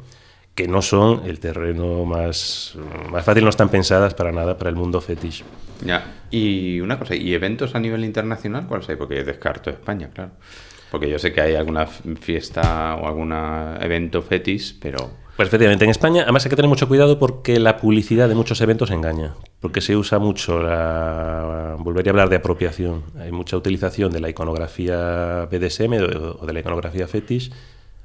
S2: que no son el terreno más, más fácil, no están pensadas para nada para el mundo fetish.
S1: Ya. Y una cosa, ¿y eventos a nivel internacional cuáles hay? Porque descarto España, claro. Porque yo sé que hay alguna fiesta o algún evento fetish, pero...
S2: Pues efectivamente, en España además hay que tener mucho cuidado porque la publicidad de muchos eventos engaña, porque se usa mucho la... Volvería a hablar de apropiación. Hay mucha utilización de la iconografía BDSM o de la iconografía fetish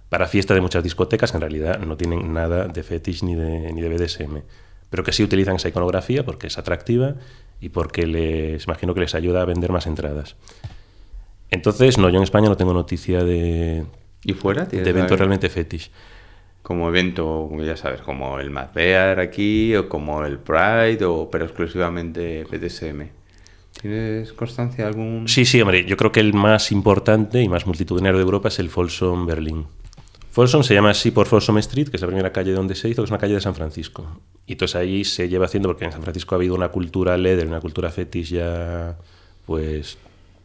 S2: para fiestas de muchas discotecas que en realidad no tienen nada de fetish ni de, ni de BDSM, pero que sí utilizan esa iconografía porque es atractiva y porque les imagino que les ayuda a vender más entradas. Entonces, no, yo en España no tengo noticia de,
S1: ¿Y fuera?
S2: de evento realmente fetish.
S1: Como evento, ya sabes, como el Mad Bear aquí, o como el Pride, o, pero exclusivamente BDSM. ¿Tienes constancia algún...?
S2: Sí, sí, hombre, yo creo que el más importante y más multitudinario de Europa es el Folsom Berlín. Folsom se llama así por Folsom Street, que es la primera calle donde se hizo, que es una calle de San Francisco. Y entonces ahí se lleva haciendo, porque en San Francisco ha habido una cultura leather, una cultura fetish ya, pues,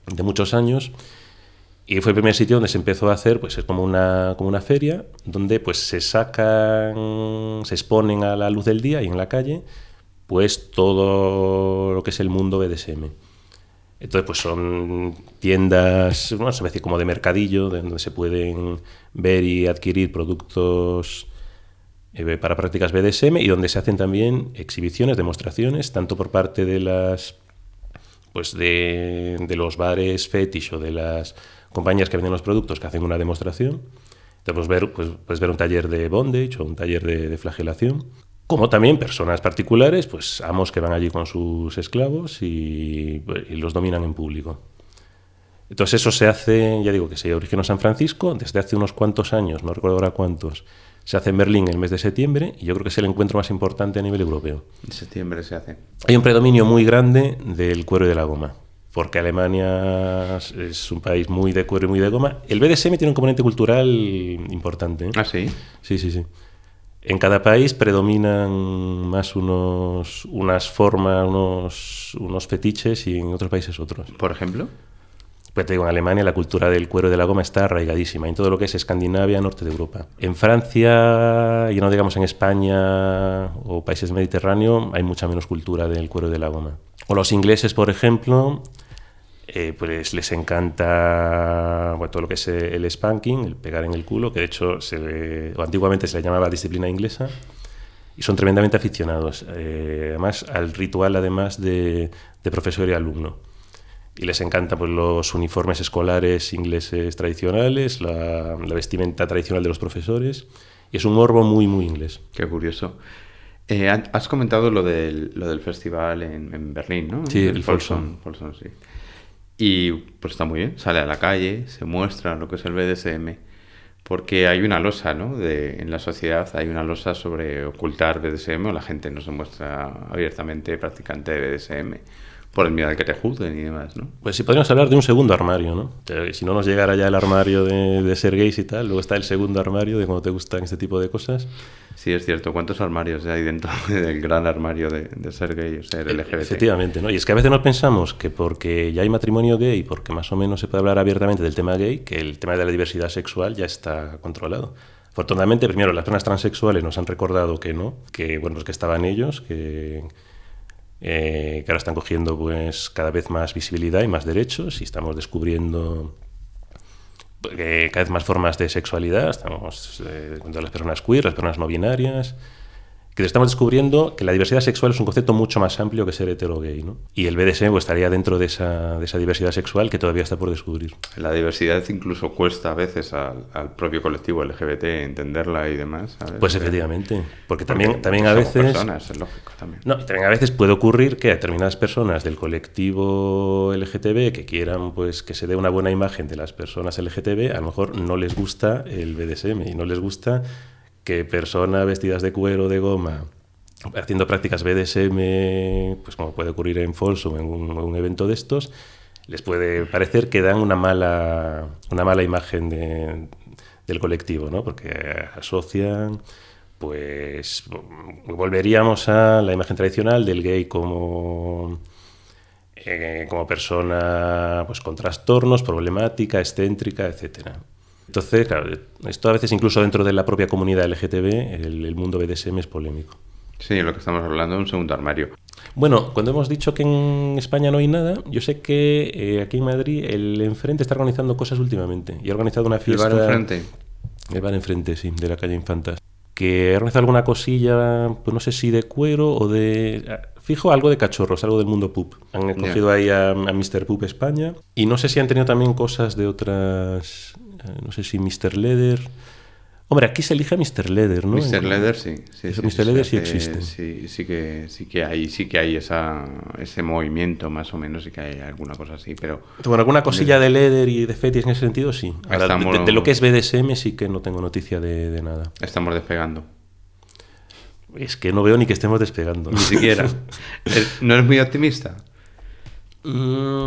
S2: de muchos años. Y fue el primer sitio donde se empezó a hacer, pues es como una, como una feria, donde pues se sacan, se exponen a la luz del día y en la calle, pues todo lo que es el mundo BDSM. Entonces, pues son tiendas, bueno, me decir como de mercadillo, donde se pueden ver y adquirir productos eh, para prácticas BDSM y donde se hacen también exhibiciones, demostraciones, tanto por parte de las pues de, de los bares fetish o de las compañías que venden los productos que hacen una demostración. Entonces, ver, pues, puedes ver un taller de bondage o un taller de, flagelación. Como también personas particulares, pues amos que van allí con sus esclavos y, y los dominan en público. Entonces eso se hace, ya digo que se originó en San Francisco desde hace unos cuantos años, no recuerdo ahora cuántos. Se hace en Berlín en el mes de septiembre y yo creo que es el encuentro más importante a nivel europeo.
S1: En septiembre se hace.
S2: Hay un predominio muy grande del cuero y de la goma porque Alemania es un país muy de cuero y muy de goma. El BDSM tiene un componente cultural importante. ¿eh?
S1: Ah, sí.
S2: Sí, sí, sí. En cada país predominan más unos, unas formas, unos, unos fetiches y en otros países otros.
S1: ¿Por ejemplo?
S2: Pues te digo, en Alemania la cultura del cuero y de la goma está arraigadísima, en todo lo que es Escandinavia, norte de Europa. En Francia, y no digamos en España o países mediterráneos, hay mucha menos cultura del cuero y de la goma. O los ingleses, por ejemplo, eh, pues les encanta bueno, todo lo que es el spanking, el pegar en el culo, que de hecho se le, o antiguamente se le llamaba disciplina inglesa, y son tremendamente aficionados, eh, además al ritual además de, de, profesor y alumno. Y les encantan pues, los uniformes escolares ingleses tradicionales, la, la, vestimenta tradicional de los profesores, y es un morbo muy, muy inglés.
S1: Qué curioso. Eh, has comentado lo del, lo del festival en, en Berlín, ¿no?
S2: Sí, el, el Folsom.
S1: Folsom sí. Y pues está muy bien, sale a la calle, se muestra lo que es el BDSM, porque hay una losa, ¿no? De, en la sociedad hay una losa sobre ocultar BDSM o la gente no se muestra abiertamente practicante de BDSM por el miedo de que te juzguen y demás, ¿no?
S2: Pues sí, podríamos hablar de un segundo armario, ¿no? Si no nos llegara ya el armario de, de ser gays y tal, luego está el segundo armario de cuando te gustan este tipo de cosas.
S1: Sí, es cierto. ¿Cuántos armarios hay dentro del gran armario de, de ser gay o ser LGBT?
S2: Efectivamente, ¿no? Y es que a veces nos pensamos que porque ya hay matrimonio gay, porque más o menos se puede hablar abiertamente del tema gay, que el tema de la diversidad sexual ya está controlado. Afortunadamente, primero, las personas transexuales nos han recordado que no, que bueno, pues que estaban ellos, que eh, que ahora están cogiendo pues cada vez más visibilidad y más derechos y estamos descubriendo eh, cada vez más formas de sexualidad, estamos eh, las personas queer, las personas no binarias, que estamos descubriendo que la diversidad sexual es un concepto mucho más amplio que ser hetero gay, ¿no? Y el BDSM pues, estaría dentro de esa, de esa, diversidad sexual que todavía está por descubrir.
S1: La diversidad incluso cuesta a veces al, al propio colectivo LGBT entenderla y demás. ¿sabes?
S2: Pues efectivamente, porque también, porque, también porque a veces...
S1: Personas, es lógico, también.
S2: No, y también a veces puede ocurrir que a determinadas personas del colectivo LGTB que quieran pues que se dé una buena imagen de las personas LGTB, a lo mejor no les gusta el BDSM y no les gusta que personas vestidas de cuero, de goma, haciendo prácticas BDSM, pues como puede ocurrir en Folsom, en un, evento de estos, les puede parecer que dan una mala, una mala imagen de, del colectivo, ¿no? porque asocian pues volveríamos a la imagen tradicional del gay como, eh, como persona pues, con trastornos, problemática, excéntrica, etcétera. Entonces, claro, esto a veces incluso dentro de la propia comunidad LGTB, el, el mundo BDSM es polémico.
S1: Sí, lo que estamos hablando es un segundo armario.
S2: Bueno, cuando hemos dicho que en España no hay nada, yo sé que eh, aquí en Madrid el Enfrente está organizando cosas últimamente. Y ha organizado una fiesta...
S1: ¿El bar enfrente?
S2: El bar enfrente, sí, de la calle Infantas. Que ha organizado alguna cosilla, pues no sé si de cuero o de... Fijo, algo de cachorros, algo del mundo poop. Han cogido ahí a, a Mr. Poop España. Y no sé si han tenido también cosas de otras... eh, No sé si Mr. Leather... Hombre, aquí se elige a Mr. Leather, ¿no?
S1: Mr. Leather sí. sí, sí,
S2: Mr. Leather sí
S1: eh,
S2: existe.
S1: Sí, sí que, sí que hay, sí que hay esa, ese movimiento más o menos, sí que hay alguna cosa así, pero
S2: Bueno, alguna cosilla de leather y de fetish en ese sentido, sí. Ahora, de-
S1: Estamos-
S2: de, de lo que es BDSM sí que no tengo noticia de, de nada.
S1: estamos despegando.
S2: Es que no veo ni que estemos despegando.
S1: Ni siquiera. ¿No eres muy optimista?
S2: Mm,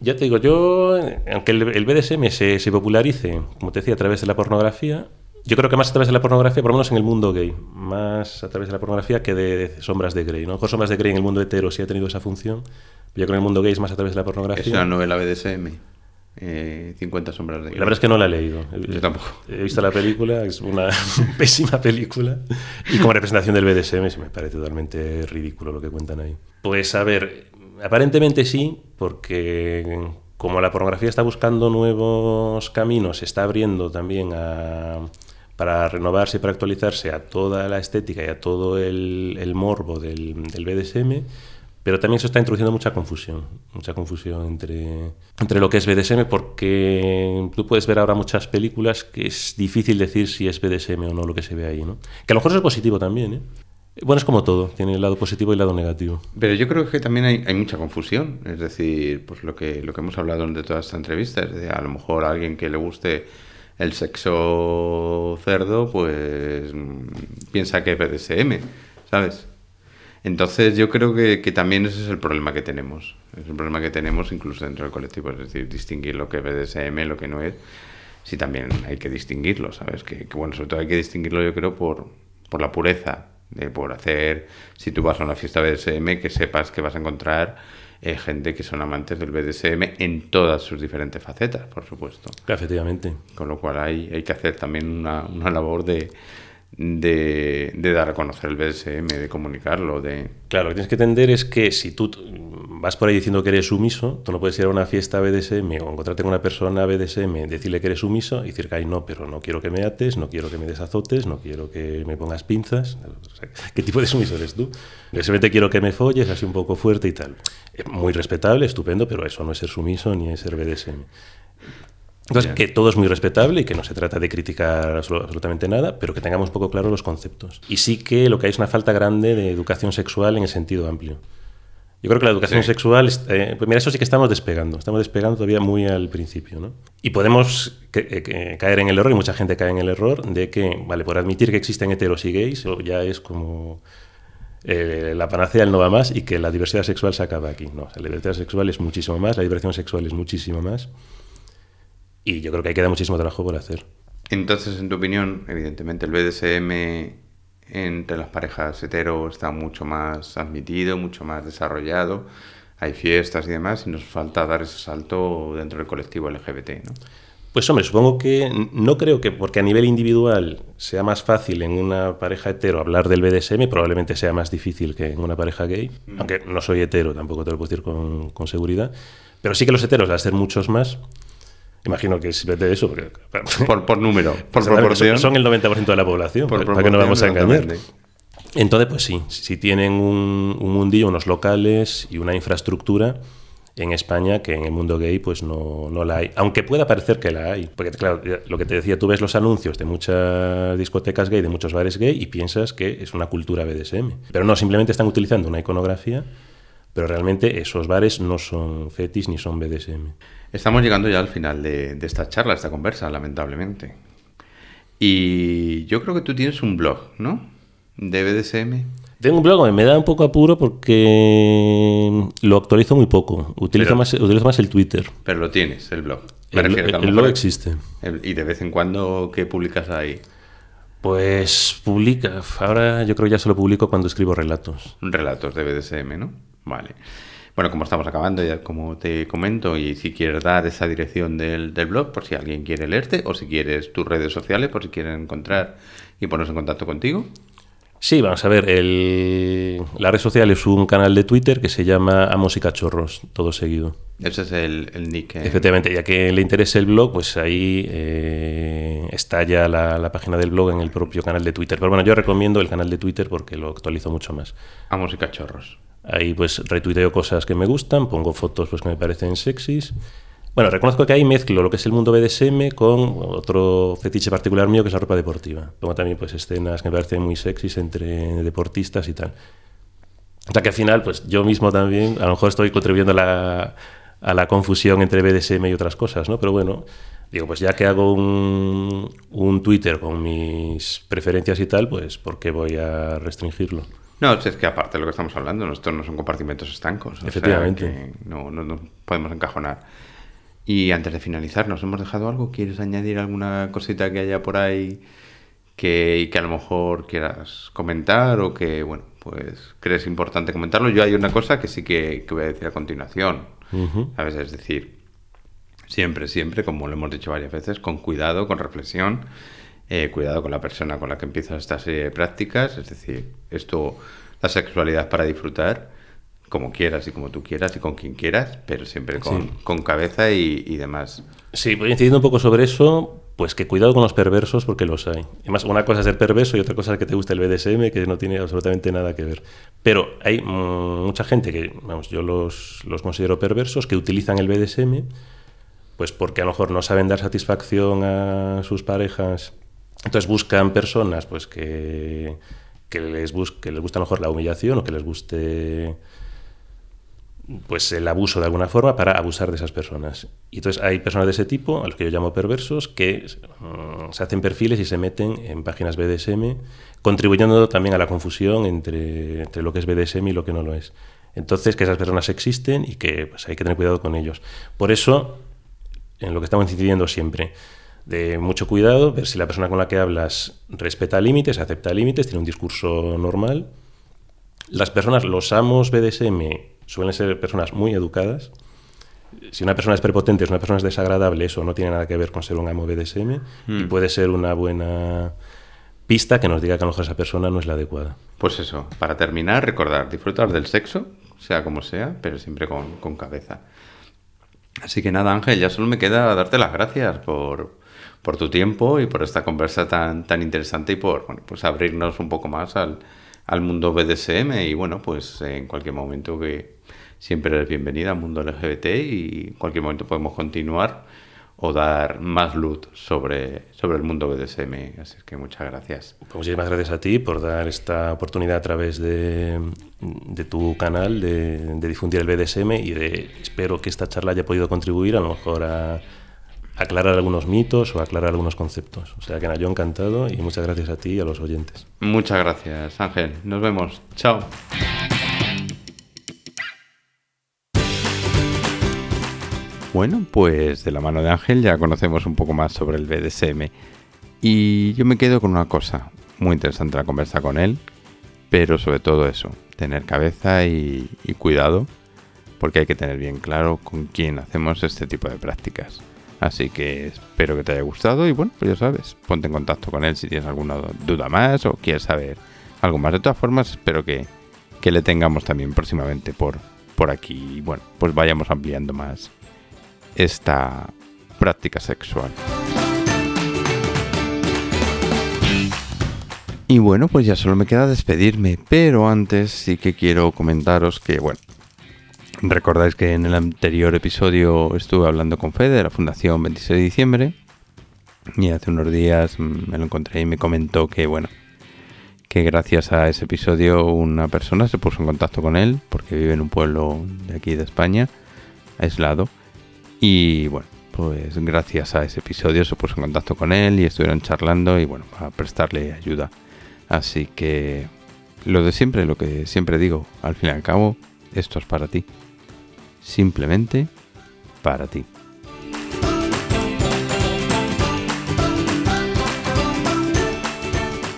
S2: ya te digo, yo, aunque el, el BDSM se, se popularice, como te decía, a través de la pornografía, yo creo que más a través de la pornografía, por lo menos en el mundo gay, más a través de la pornografía que de, de sombras de Grey. ¿no? Sombras de Grey en el mundo hetero sí ha tenido esa función, pero yo creo que en el mundo gay es más a través de la
S1: Es
S2: pornografía.
S1: una novela BDSM. Eh, 50 sombras de
S2: La verdad es que no la he leído.
S1: Yo tampoco.
S2: He visto la película, es una pésima película. Y como representación del BDSM se me parece totalmente ridículo lo que cuentan ahí. Pues a ver, aparentemente sí, porque como la pornografía está buscando nuevos caminos, se está abriendo también a, para renovarse y para actualizarse a toda la estética y a todo el, morbo del, BDSM. Pero también se está introduciendo mucha confusión, mucha confusión entre, entre lo que es BDSM, porque tú puedes ver ahora muchas películas que es difícil decir si es BDSM o no lo que se ve ahí, ¿no? Que a lo mejor es positivo también, ¿eh? Bueno, es como todo, tiene el lado positivo y el lado negativo.
S1: Pero yo creo que también hay, mucha confusión. Es decir, pues lo que, lo que hemos hablado de toda esta entrevista. A lo mejor a alguien que le guste el sexo cerdo, pues mm, piensa que es BDSM, ¿sabes? Entonces yo creo que, que también ese es el problema que tenemos. Es el problema que tenemos incluso dentro del colectivo. Es decir, distinguir lo que es BDSM, lo que no es. Sí, también hay que distinguirlo, ¿sabes? Que, que, bueno, sobre todo hay que distinguirlo yo creo por, por la pureza. De por hacer, si tú vas a una fiesta BDSM, que sepas que vas a encontrar eh, gente que son amantes del BDSM en todas sus diferentes facetas, por supuesto.
S2: Efectivamente.
S1: Con lo cual hay, hay que hacer también una, una labor de, de, dar a conocer el BDSM, de comunicarlo, de...
S2: Claro, lo que tienes que entender es que si tú vas por ahí diciendo que eres sumiso, tú no puedes ir a una fiesta BDSM o encontrarte con una persona BDSM, decirle que eres sumiso y decir que ay no, pero no quiero que me ates, no quiero que me desazotes, no quiero que me pongas pinzas. ¿Qué tipo de sumiso eres tú? Simplemente quiero que me folles así un poco fuerte y tal. Muy respetable, estupendo, pero eso no es ser sumiso ni es ser BDSM. Entonces,
S1: Ya.
S2: que todo es muy respetable y que no se trata de criticar absolu- absolutamente nada, pero que tengamos un poco claros los conceptos. Y sí que lo que hay es una falta grande de educación sexual en el sentido amplio. Yo creo que la educación
S1: Sí.
S2: sexual, eh, pues mira, eso sí que estamos despegando, estamos despegando todavía muy al principio, ¿no? Y podemos que- eh, que caer en el error, y mucha gente cae en el error, de que, vale, por admitir que existen heteros y gays, ya es como eh, la panacea, el no va más, y que la diversidad sexual se acaba aquí. No, o sea, la diversidad sexual es muchísimo más, la diversión sexual es muchísimo más, y yo creo que ahí queda muchísimo trabajo por hacer.
S1: Entonces, en tu opinión, evidentemente el BDSM entre las parejas hetero está mucho más admitido, mucho más desarrollado, hay fiestas y demás, y nos falta dar ese salto dentro del colectivo LGBT, ¿no?
S2: Pues hombre, supongo que no creo que porque a nivel individual sea más fácil en una pareja hetero hablar del BDSM, probablemente sea más difícil que en una pareja gay, aunque no soy hetero, tampoco te lo puedo decir con, con seguridad, pero sí que los heteros, al ser muchos más, imagino que es simplemente eso, porque
S1: Por, por número, por
S2: son-
S1: proporción.
S2: son el 90% de la población,
S1: por
S2: para que no vamos a engañar. Entonces, pues sí, si tienen un, un mundillo, unos locales y una infraestructura en España que en el mundo gay pues no, no la hay. Aunque pueda parecer que la hay. Porque claro, lo que te decía, tú ves los anuncios de muchas discotecas gay, de muchos bares gay y piensas que es una cultura BDSM. Pero no, simplemente están utilizando una iconografía, pero realmente esos bares no son fetis ni son BDSM.
S1: Estamos llegando ya al final de, de esta charla, esta conversa, lamentablemente. Y yo creo que tú tienes un blog, ¿no? De BDSM.
S2: Tengo un blog, me da un poco apuro porque lo actualizo muy poco. Utilizo,
S1: Pero-
S2: más, utilizo más el Twitter.
S1: Pero lo tienes, el blog. Me
S2: El,
S1: refiero
S2: blog existe.
S1: el- Y de vez en cuando, ¿qué publicas ahí?
S2: Pues publica. Ahora yo creo que ya solo publico cuando escribo relatos.
S1: Relatos de BDSM, ¿no? Vale. Bueno, como estamos acabando, ya como te comento, y si quieres dar esa dirección del, del blog, por si alguien quiere leerte, o si quieres tus redes sociales, por si quieren encontrar y ponerse en contacto contigo.
S2: Sí, vamos a ver, el, la red social es un canal de Twitter que se llama Amos y Cachorros, todo seguido.
S1: Ese es el, el nick. eh.
S2: Efectivamente, ya que le interese el blog, pues ahí eh, está ya la, la página del blog en el propio canal de Twitter. Pero bueno, yo recomiendo el canal de Twitter porque lo actualizo mucho más.
S1: Amos y cachorros.
S2: Ahí pues retuiteo cosas que me gustan, pongo fotos pues que me parecen sexys. Bueno, reconozco que ahí mezclo lo que es el mundo BDSM con otro fetiche particular mío que es la ropa deportiva. Pongo también pues escenas que me parecen muy sexys entre deportistas y tal. O sea que al final, pues yo mismo también, a lo mejor estoy contribuyendo a la, a la confusión entre BDSM y otras cosas, ¿no? Pero bueno, digo, pues ya que hago un, un Twitter con mis preferencias y tal, pues ¿por qué voy a restringirlo?
S1: No, es que aparte de lo que estamos hablando, estos no son compartimentos estancos. o sea
S2: Efectivamente.
S1: que no, no nos podemos encajonar. Y antes de finalizar, ¿nos hemos dejado algo? ¿Quieres añadir alguna cosita que haya por ahí que, y que a lo mejor quieras comentar o que, bueno, pues crees importante comentarlo? Yo hay una cosa que sí que, que voy a decir a continuación.
S2: Ujú.
S1: ¿Sabes? Es decir, siempre, siempre, como lo hemos dicho varias veces, con cuidado, con reflexión, eh, cuidado con la persona con la que empiezas esta serie de prácticas. Es decir, esto, la sexualidad para disfrutar, como quieras y como tú quieras y con quien quieras, pero siempre con,
S2: Sí.
S1: con cabeza y, y demás.
S2: Sí, voy incidiendo un poco sobre eso, pues que cuidado con los perversos porque los hay. Además, una cosa es ser perverso y otra cosa es que te guste el BDSM, que no tiene absolutamente nada que ver. Pero hay mucha gente que, vamos, yo los, los considero perversos, que utilizan el BDSM, pues porque a lo mejor no saben dar satisfacción a sus parejas. Entonces buscan personas pues que, que, les, bus que les gusta mejor la humillación o que les guste pues el abuso de alguna forma para abusar de esas personas. Y entonces hay personas de ese tipo, a los que yo llamo perversos, que mm, se hacen perfiles y se meten en páginas BDSM, contribuyendo también a la confusión entre, entre lo que es BDSM y lo que no lo es. Entonces, que esas personas existen y que pues, hay que tener cuidado con ellos. Por eso, en lo que estamos incidiendo siempre, de mucho cuidado, ver si la persona con la que hablas respeta límites, acepta límites, tiene un discurso normal. Las personas, los amos BDSM, suelen ser personas muy educadas. Si una persona es prepotente, si una persona es desagradable, eso no tiene nada que ver con ser un amo BDSM y
S1: Mm.
S2: puede ser una buena pista que nos diga que a lo mejor esa persona no es la adecuada.
S1: Pues eso, para terminar, recordar, disfrutar del sexo, sea como sea, pero siempre con, con cabeza. Así que nada, Ángel, ya solo me queda darte las gracias por, por tu tiempo y por esta conversa tan, tan interesante y por bueno, pues abrirnos un poco más al, al mundo BDSM y bueno, pues en cualquier momento que siempre eres bienvenida al mundo LGBT y en cualquier momento podemos continuar o dar más luz sobre, sobre el mundo BDSM. Así que muchas gracias.
S2: Pues muchísimas gracias a ti por dar esta oportunidad a través de, de tu canal de, de difundir el BDSM y de espero que esta charla haya podido contribuir a lo mejor a aclarar algunos mitos o aclarar algunos conceptos. O sea que nada, yo encantado y muchas gracias a ti y a los oyentes.
S1: Muchas gracias, Ángel. Nos vemos. Chao. Bueno, pues de la mano de Ángel ya conocemos un poco más sobre el BDSM. Y yo me quedo con una cosa. Muy interesante la conversa con él. Pero sobre todo eso, tener cabeza y, y cuidado. Porque hay que tener bien claro con quién hacemos este tipo de prácticas. Así que espero que te haya gustado y bueno, pues ya sabes, ponte en contacto con él si tienes alguna duda más o quieres saber algo más. De todas formas, espero que, que le tengamos también próximamente por, por aquí y bueno, pues vayamos ampliando más esta práctica sexual. Y bueno, pues ya solo me queda despedirme, pero antes sí que quiero comentaros que, bueno, recordáis que en el anterior episodio estuve hablando con Fede de la Fundación 26 de diciembre y hace unos días mm, me lo encontré y me comentó que, bueno, que gracias a ese episodio una persona se puso en contacto con él porque vive en un pueblo de aquí de España, aislado, y bueno, pues gracias a ese episodio se puso en contacto con él y estuvieron charlando y bueno, a prestarle ayuda. Así que lo de siempre, lo que siempre digo, al fin y al cabo, esto es para ti. Simplemente para ti.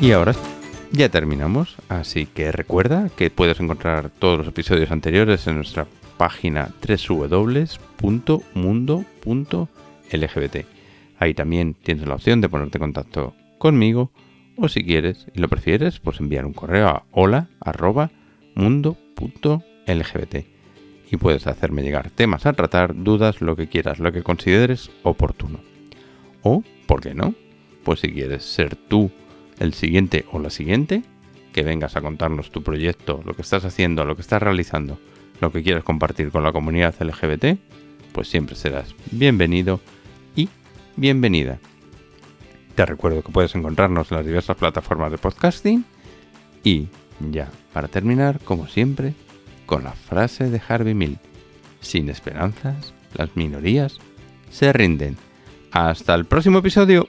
S1: Y ahora ya terminamos, así que recuerda que puedes encontrar todos los episodios anteriores en nuestra página www.mundo.lgbt. Ahí también tienes la opción de ponerte en contacto conmigo o si quieres y lo prefieres, pues enviar un correo a hola@mundo.lgbt y puedes hacerme llegar temas a tratar, dudas, lo que quieras, lo que consideres oportuno. O, ¿por qué no? Pues si quieres ser tú el siguiente o la siguiente, que vengas a contarnos tu proyecto, lo que estás haciendo, lo que estás realizando, lo que quieres compartir con la comunidad LGBT, pues siempre serás bienvenido y bienvenida. Te recuerdo que puedes encontrarnos en las diversas plataformas de podcasting y ya, para terminar, como siempre, con la frase de Harvey Mill, sin esperanzas, las minorías se rinden. Hasta el próximo episodio.